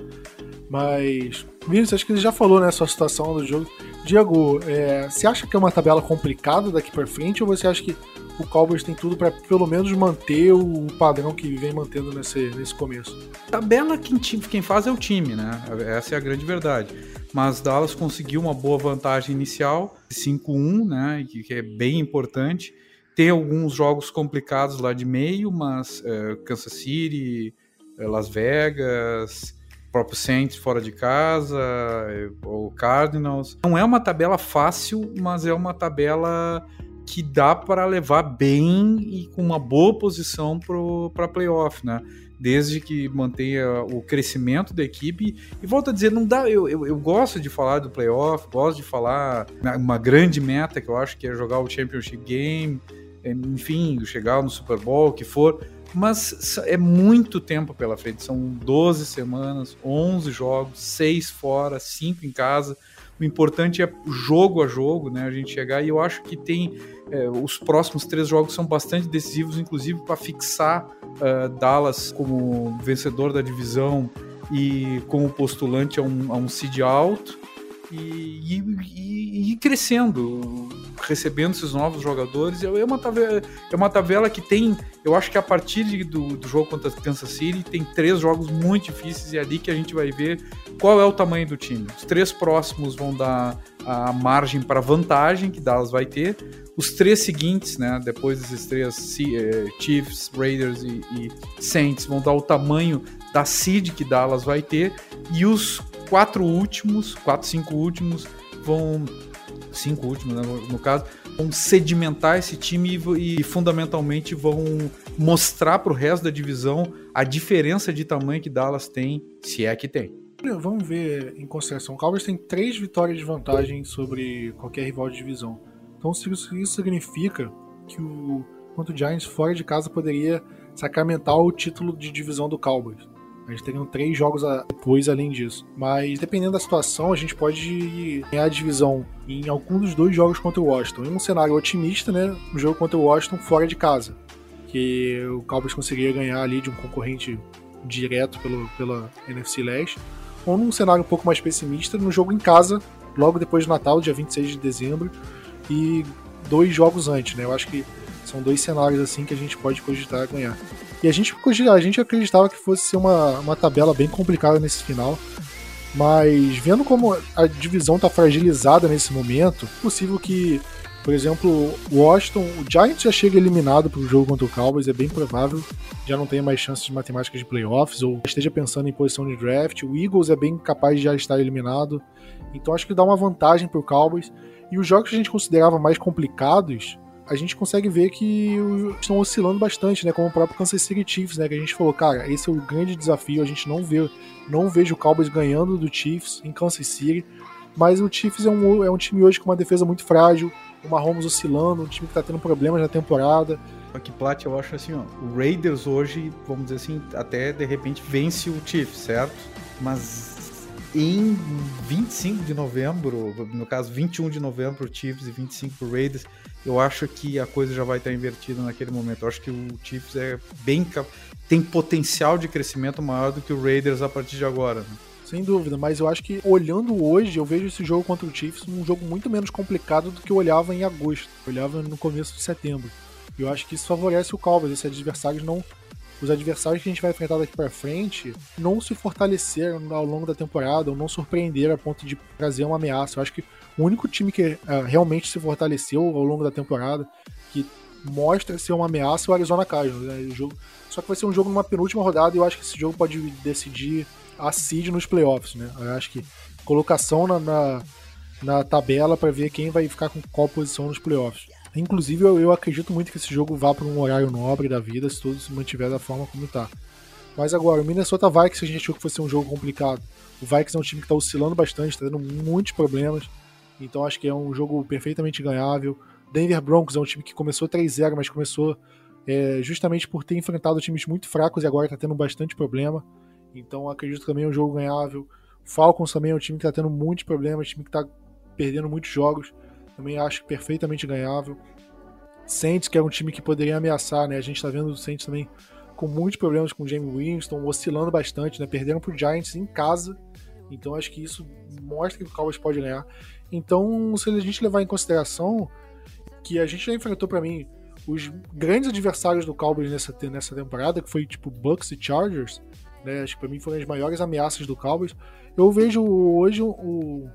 Mas, Vinícius, acho que ele já falou, né, sua situação do jogo. Diego, é, você acha que é uma tabela complicada daqui para frente ou você acha que o Cowboys tem tudo para pelo menos manter o padrão que vem mantendo nesse, nesse começo? Tabela quem, quem faz é o time, né? Essa é a grande verdade. Mas Dallas conseguiu uma boa vantagem inicial, 5-1, né? Que, que, é bem importante. Tem alguns jogos complicados lá de meio, mas é, Kansas City, é, Las Vegas, próprio Saints fora de casa, o Cardinals. Não é uma tabela fácil, mas é uma tabela que dá para levar bem e com uma boa posição para playoff, né? Desde que mantenha o crescimento da equipe. E volto a dizer, não dá. Eu, eu, eu gosto de falar do playoff, gosto de falar uma grande meta que eu acho que é jogar o Championship Game, enfim, chegar no Super Bowl, o que for mas é muito tempo pela frente. São 12 semanas, 11 jogos, 6 fora, 5 em casa. O importante é jogo a jogo, né? A gente chegar e eu acho que tem é, os próximos três jogos são bastante decisivos, inclusive para fixar uh, Dallas como vencedor da divisão e como postulante a um, a um seed alto e, e, e, crescendo, recebendo esses novos jogadores. É uma, tabela, é uma tabela que tem, eu acho que a partir do, do jogo contra Kansas City, tem três jogos muito difíceis e é ali que a gente vai ver qual é o tamanho do time. Os três próximos vão dar a margem para vantagem que Dallas vai ter. Os três seguintes, né, depois desses três, eh, Chiefs, Raiders e, e Saints, vão dar o tamanho da seed que Dallas vai ter. E os quatro últimos, quatro, cinco últimos vão. Cinco últimos, né, no caso, vão sedimentar esse time e, e fundamentalmente vão mostrar para o resto da divisão a diferença de tamanho que Dallas tem, se é que tem. Vamos ver em consideração. O Cowboys tem três vitórias de vantagem sobre qualquer rival de divisão. Então isso significa que o quanto o Giants fora de casa poderia sacramentar o título de divisão do Cowboys. A gente teria três jogos depois além disso. Mas dependendo da situação, a gente pode ganhar a divisão em algum dos dois jogos contra o Washington. Em um cenário otimista, né? Um jogo contra o Washington fora de casa. Que o Cowboys conseguiria ganhar ali de um concorrente direto pelo, pela NFC Leste. Ou num cenário um pouco mais pessimista, no jogo em casa, logo depois do Natal, dia 26 de dezembro. E dois jogos antes, né? Eu acho que são dois cenários assim que a gente pode cogitar ganhar. E a gente, a gente acreditava que fosse ser uma, uma tabela bem complicada nesse final. Mas vendo como a divisão está fragilizada nesse momento, é possível que, por exemplo, o Washington, o Giants já chega eliminado para o jogo contra o Cowboys, é bem provável, já não tenha mais chances de matemática de playoffs, ou esteja pensando em posição de draft. O Eagles é bem capaz de já estar eliminado. Então acho que dá uma vantagem para o Cowboys. E os jogos que a gente considerava mais complicados, a gente consegue ver que estão oscilando bastante, né? Como o próprio Kansas City Chiefs, né? Que a gente falou, cara, esse é o grande desafio. A gente não vê, não vejo o Cowboys ganhando do Chiefs em Kansas City, mas o Chiefs é um, é um time hoje com uma defesa muito frágil, o Mahomes oscilando, um time que tá tendo problemas na temporada. Que, Plat, eu acho assim, ó, o Raiders hoje, vamos dizer assim, até de repente vence o Chiefs, certo? Mas em 25 de novembro, no caso 21 de novembro o Chiefs e 25 pro Raiders, eu acho que a coisa já vai estar invertida naquele momento. Eu acho que o Chiefs é bem tem potencial de crescimento maior do que o Raiders a partir de agora. Né? Sem dúvida, mas eu acho que olhando hoje, eu vejo esse jogo contra o Chiefs um jogo muito menos complicado do que eu olhava em agosto, eu olhava no começo de setembro. E eu acho que isso favorece o Cowboys, esses adversários não os adversários que a gente vai enfrentar daqui para frente não se fortaleceram ao longo da temporada ou não surpreenderam a ponto de trazer uma ameaça. Eu acho que o único time que uh, realmente se fortaleceu ao longo da temporada, que mostra ser uma ameaça, é o Arizona Cardinals. Né? O jogo, só que vai ser um jogo numa penúltima rodada e eu acho que esse jogo pode decidir a seed nos playoffs. Né? Eu acho que colocação na, na, na tabela para ver quem vai ficar com qual posição nos playoffs. Inclusive, eu, eu acredito muito que esse jogo vá para um horário nobre da vida, se tudo se mantiver da forma como está. Mas agora, o Minnesota Vikings, a gente achou que fosse um jogo complicado. O Vikings é um time que está oscilando bastante, está tendo muitos problemas. Então acho que é um jogo perfeitamente ganhável. Denver Broncos é um time que começou 3-0, mas começou é, justamente por ter enfrentado times muito fracos e agora está tendo bastante problema. Então acredito que também é um jogo ganhável. Falcons também é um time que está tendo muitos problemas, time que está perdendo muitos jogos. Também acho perfeitamente ganhável. Saints, que é um time que poderia ameaçar, né? A gente está vendo o Saints também com muitos problemas com o Jamie Winston, oscilando bastante, né? Perderam pro Giants em casa. Então acho que isso mostra que o Cowboys pode ganhar. Então, se a gente levar em consideração que a gente já enfrentou para mim os grandes adversários do Cowboys nessa, nessa temporada, que foi tipo Bucks e Chargers, né? Acho que para mim foram as maiores ameaças do Cowboys. Eu vejo hoje o,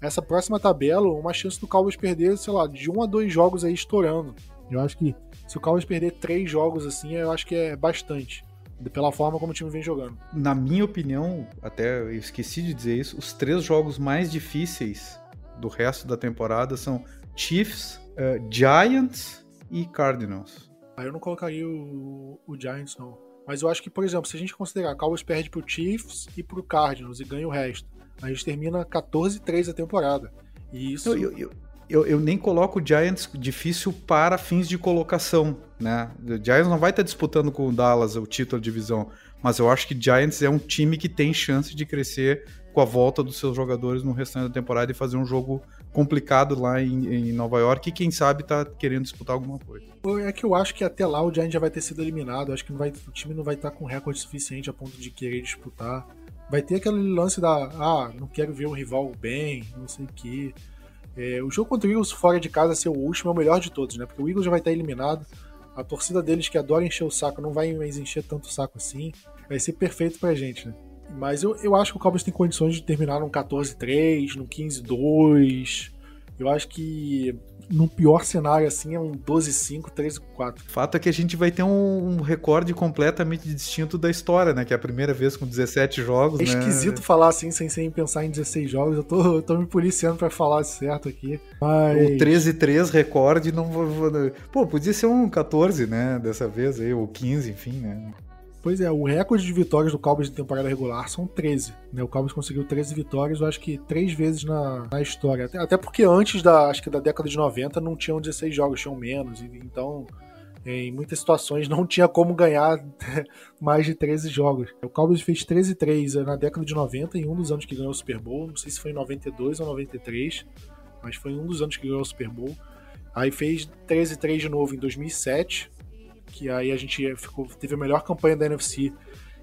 essa próxima tabela, uma chance do Cowboys perder, sei lá, de um a dois jogos aí estourando. Eu acho que se o Cowboys perder três jogos assim, eu acho que é bastante. Pela forma como o time vem jogando. Na minha opinião, até eu esqueci de dizer isso, os três jogos mais difíceis do resto da temporada são Chiefs, uh, Giants e Cardinals. Ah, eu não colocaria o, o Giants, não. Mas eu acho que, por exemplo, se a gente considerar Cowboys perde pro Chiefs e pro Cardinals e ganha o resto, a gente termina 14-3 a temporada. E isso. Eu, eu, eu, eu, nem coloco o Giants difícil para fins de colocação, né? O Giants não vai estar disputando com o Dallas o título de divisão, mas eu acho que Giants é um time que tem chance de crescer com a volta dos seus jogadores no restante da temporada e fazer um jogo complicado lá em, em Nova York e quem sabe tá querendo disputar alguma coisa. É que eu acho que até lá o Giants já vai ter sido eliminado, acho que vai, o time não vai estar com recorde suficiente a ponto de querer disputar vai ter aquele lance da, ah, não quero ver o rival bem, não sei o que. É, o jogo contra o Eagles fora de casa ser o último é o melhor de todos, né? Porque o Eagles já vai estar eliminado. A torcida deles que adora encher o saco não vai mais encher tanto o saco assim. Vai ser perfeito pra gente, né? Mas eu, eu acho que o Cowboys tem condições de terminar num 14-3, num 15-2. Eu acho que no pior cenário, assim, é um 12-5, 13-4. Fato é que a gente vai ter um, um, recorde completamente distinto da história, né? Que é a primeira vez com 17 jogos. É né? esquisito falar assim, sem, sem pensar em 16 jogos. Eu tô, eu tô me policiando para falar certo aqui. Mas... O 13-3 recorde não. Pô, podia ser um 14, né? Dessa vez aí, ou 15, enfim, né? Pois é, o recorde de vitórias do Cowboys de temporada regular são 13. Né? O Cowboys conseguiu 13 vitórias, eu acho que três vezes na, na história. Até, até, porque antes da, acho que da década de 90 não tinham 16 jogos, tinham menos. Então, em muitas situações não tinha como ganhar [LAUGHS] mais de 13 jogos. O Cowboys fez 13-3 na década de 90, em um dos anos que ganhou o Super Bowl. Não sei se foi em 92 ou 93, mas foi em um dos anos que ganhou o Super Bowl. Aí fez 13-3 de novo em 2007 que aí a gente ficou, teve a melhor campanha da NFC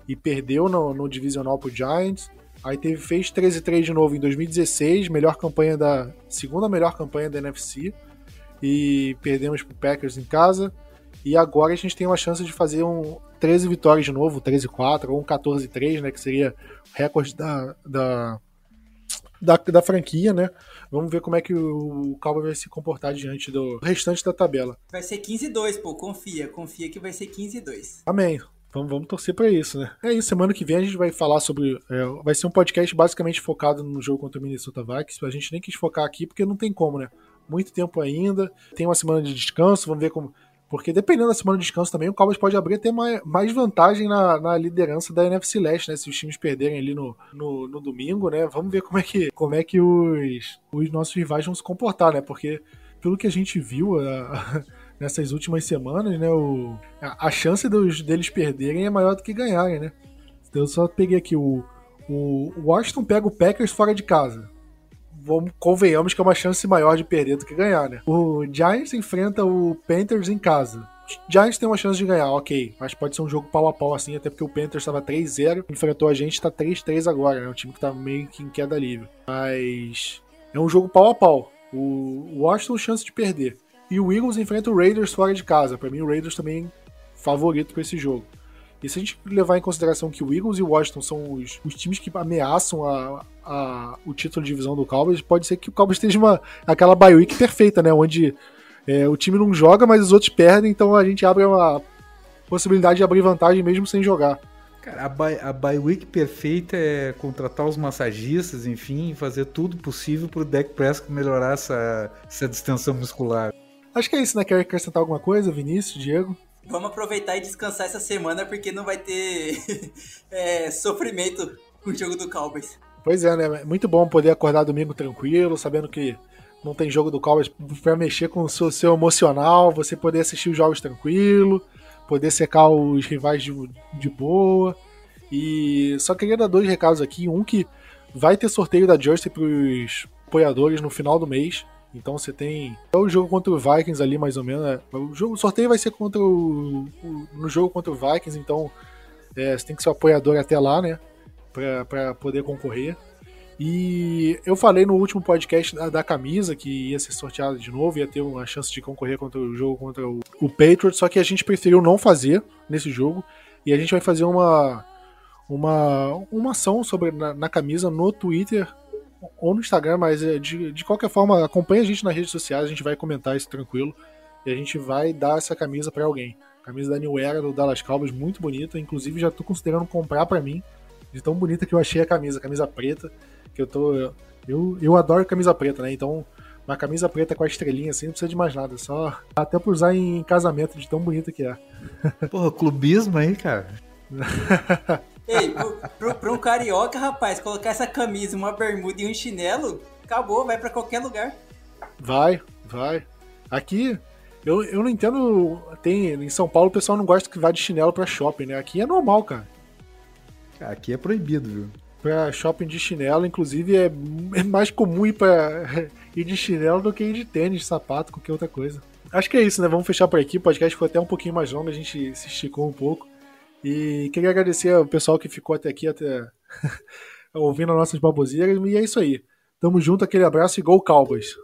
e perdeu no, no divisional pro Giants. Aí teve, fez 13-3 de novo em 2016, melhor campanha da. segunda melhor campanha da NFC. E perdemos pro Packers em casa. E agora a gente tem uma chance de fazer um 13 vitórias de novo, 13-4 ou um 14-3, né? Que seria o recorde da, da, da, da franquia, né? Vamos ver como é que o Cowboys vai se comportar diante do restante da tabela. Vai ser 15-2, pô, confia. Confia que vai ser 15-2. Amém. Vamos, vamos torcer para isso, né? É isso, semana que vem a gente vai falar sobre. É, vai ser um podcast basicamente focado no jogo contra o Minnesota Vikings. A gente nem quis focar aqui porque não tem como, né? Muito tempo ainda. Tem uma semana de descanso, vamos ver como porque dependendo da semana de descanso também, o Cowboys pode abrir até mais, mais vantagem na, na, liderança da NFC Leste, né? Se os times perderem ali no, no, no, domingo, né? Vamos ver como é que, como é que os, os nossos rivais vão se comportar, né? Porque pelo que a gente viu, a, [LAUGHS] nessas últimas semanas, né? O, a, a chance dos, deles perderem é maior do que ganharem, né? Então eu só peguei aqui o, o Washington pega o Packers fora de casa. Vamos, convenhamos que é uma chance maior de perder do que ganhar, né? O Giants enfrenta o Panthers em casa. Giants tem uma chance de ganhar, ok. Mas pode ser um jogo pau a pau assim, até porque o Panthers estava 3-0, enfrentou a gente, tá 3-3 agora, né? Um time que tá meio que em queda livre. Mas é um jogo pau a pau. O Washington chance de perder. E o Eagles enfrenta o Raiders fora de casa. Para mim, o Raiders também favorito para esse jogo. E se a gente levar em consideração que o Eagles e o Washington são os, os times que ameaçam a, a, o título de divisão do Cowboys, pode ser que o Cowboys esteja uma, aquela bye week perfeita, né? Onde é, o time não joga, mas os outros perdem, então a gente abre uma possibilidade de abrir vantagem mesmo sem jogar. Cara, a bye, a bye week perfeita é contratar os massagistas, enfim, fazer tudo possível pro Deck Prescott melhorar essa, essa distensão muscular. Acho que é isso, né? Quer acrescentar alguma coisa, Vinícius, Diego? Vamos aproveitar e descansar essa semana porque não vai ter [LAUGHS] é, sofrimento com o jogo do Cowboys. Pois é, né? Muito bom poder acordar domingo tranquilo, sabendo que não tem jogo do Cowboys para mexer com o seu, seu, emocional, você poder assistir os jogos tranquilo, poder secar os rivais de, de boa. E só queria dar dois recados aqui. Um que vai ter sorteio da Jersey para os apoiadores no final do mês. Então você tem é o jogo contra o Vikings ali, mais ou menos. Né? O, jogo, o sorteio vai ser contra o, o, no jogo contra o Vikings, então é, você tem que ser apoiador até lá, né? Para poder concorrer. E eu falei no último podcast da, da, camisa que ia ser sorteada de novo, ia ter uma chance de concorrer contra o jogo contra o, o só que a gente preferiu não fazer nesse jogo. E a gente vai fazer uma, uma, uma ação sobre na, na camisa no Twitter ou no Instagram, mas é, de, de qualquer forma, acompanha a gente nas redes sociais, a gente vai comentar isso tranquilo. E a gente vai dar essa camisa para alguém. Camisa da New Era do Dallas Cowboys, muito bonita. Inclusive, já tô considerando comprar para mim. De tão bonita que eu achei a camisa, camisa preta. Que eu tô. Eu, eu adoro camisa preta, né? Então, uma camisa preta com a estrelinha assim, não precisa de mais nada. Só até pra usar em casamento, de tão bonita que é. Porra, clubismo aí, cara. [LAUGHS] Ei, pro, pro, pro, um carioca, rapaz, colocar essa camisa, uma bermuda e um chinelo, acabou, vai para qualquer lugar. Vai, vai. Aqui, eu, eu não entendo. Tem, em São Paulo o pessoal não gosta que vá de chinelo pra shopping, né? Aqui é normal, cara. Aqui é proibido, viu? Pra shopping de chinelo, inclusive, é, é mais comum ir, pra, [LAUGHS] ir de chinelo do que ir de tênis, sapato, qualquer outra coisa. Acho que é isso, né? Vamos fechar por aqui. O podcast ficou até um pouquinho mais longo, a gente se esticou um pouco. E queria agradecer ao pessoal que ficou até aqui, até [LAUGHS] ouvindo as nossas baboseiras. E é isso aí. Tamo junto, aquele abraço e Gol Cowboys!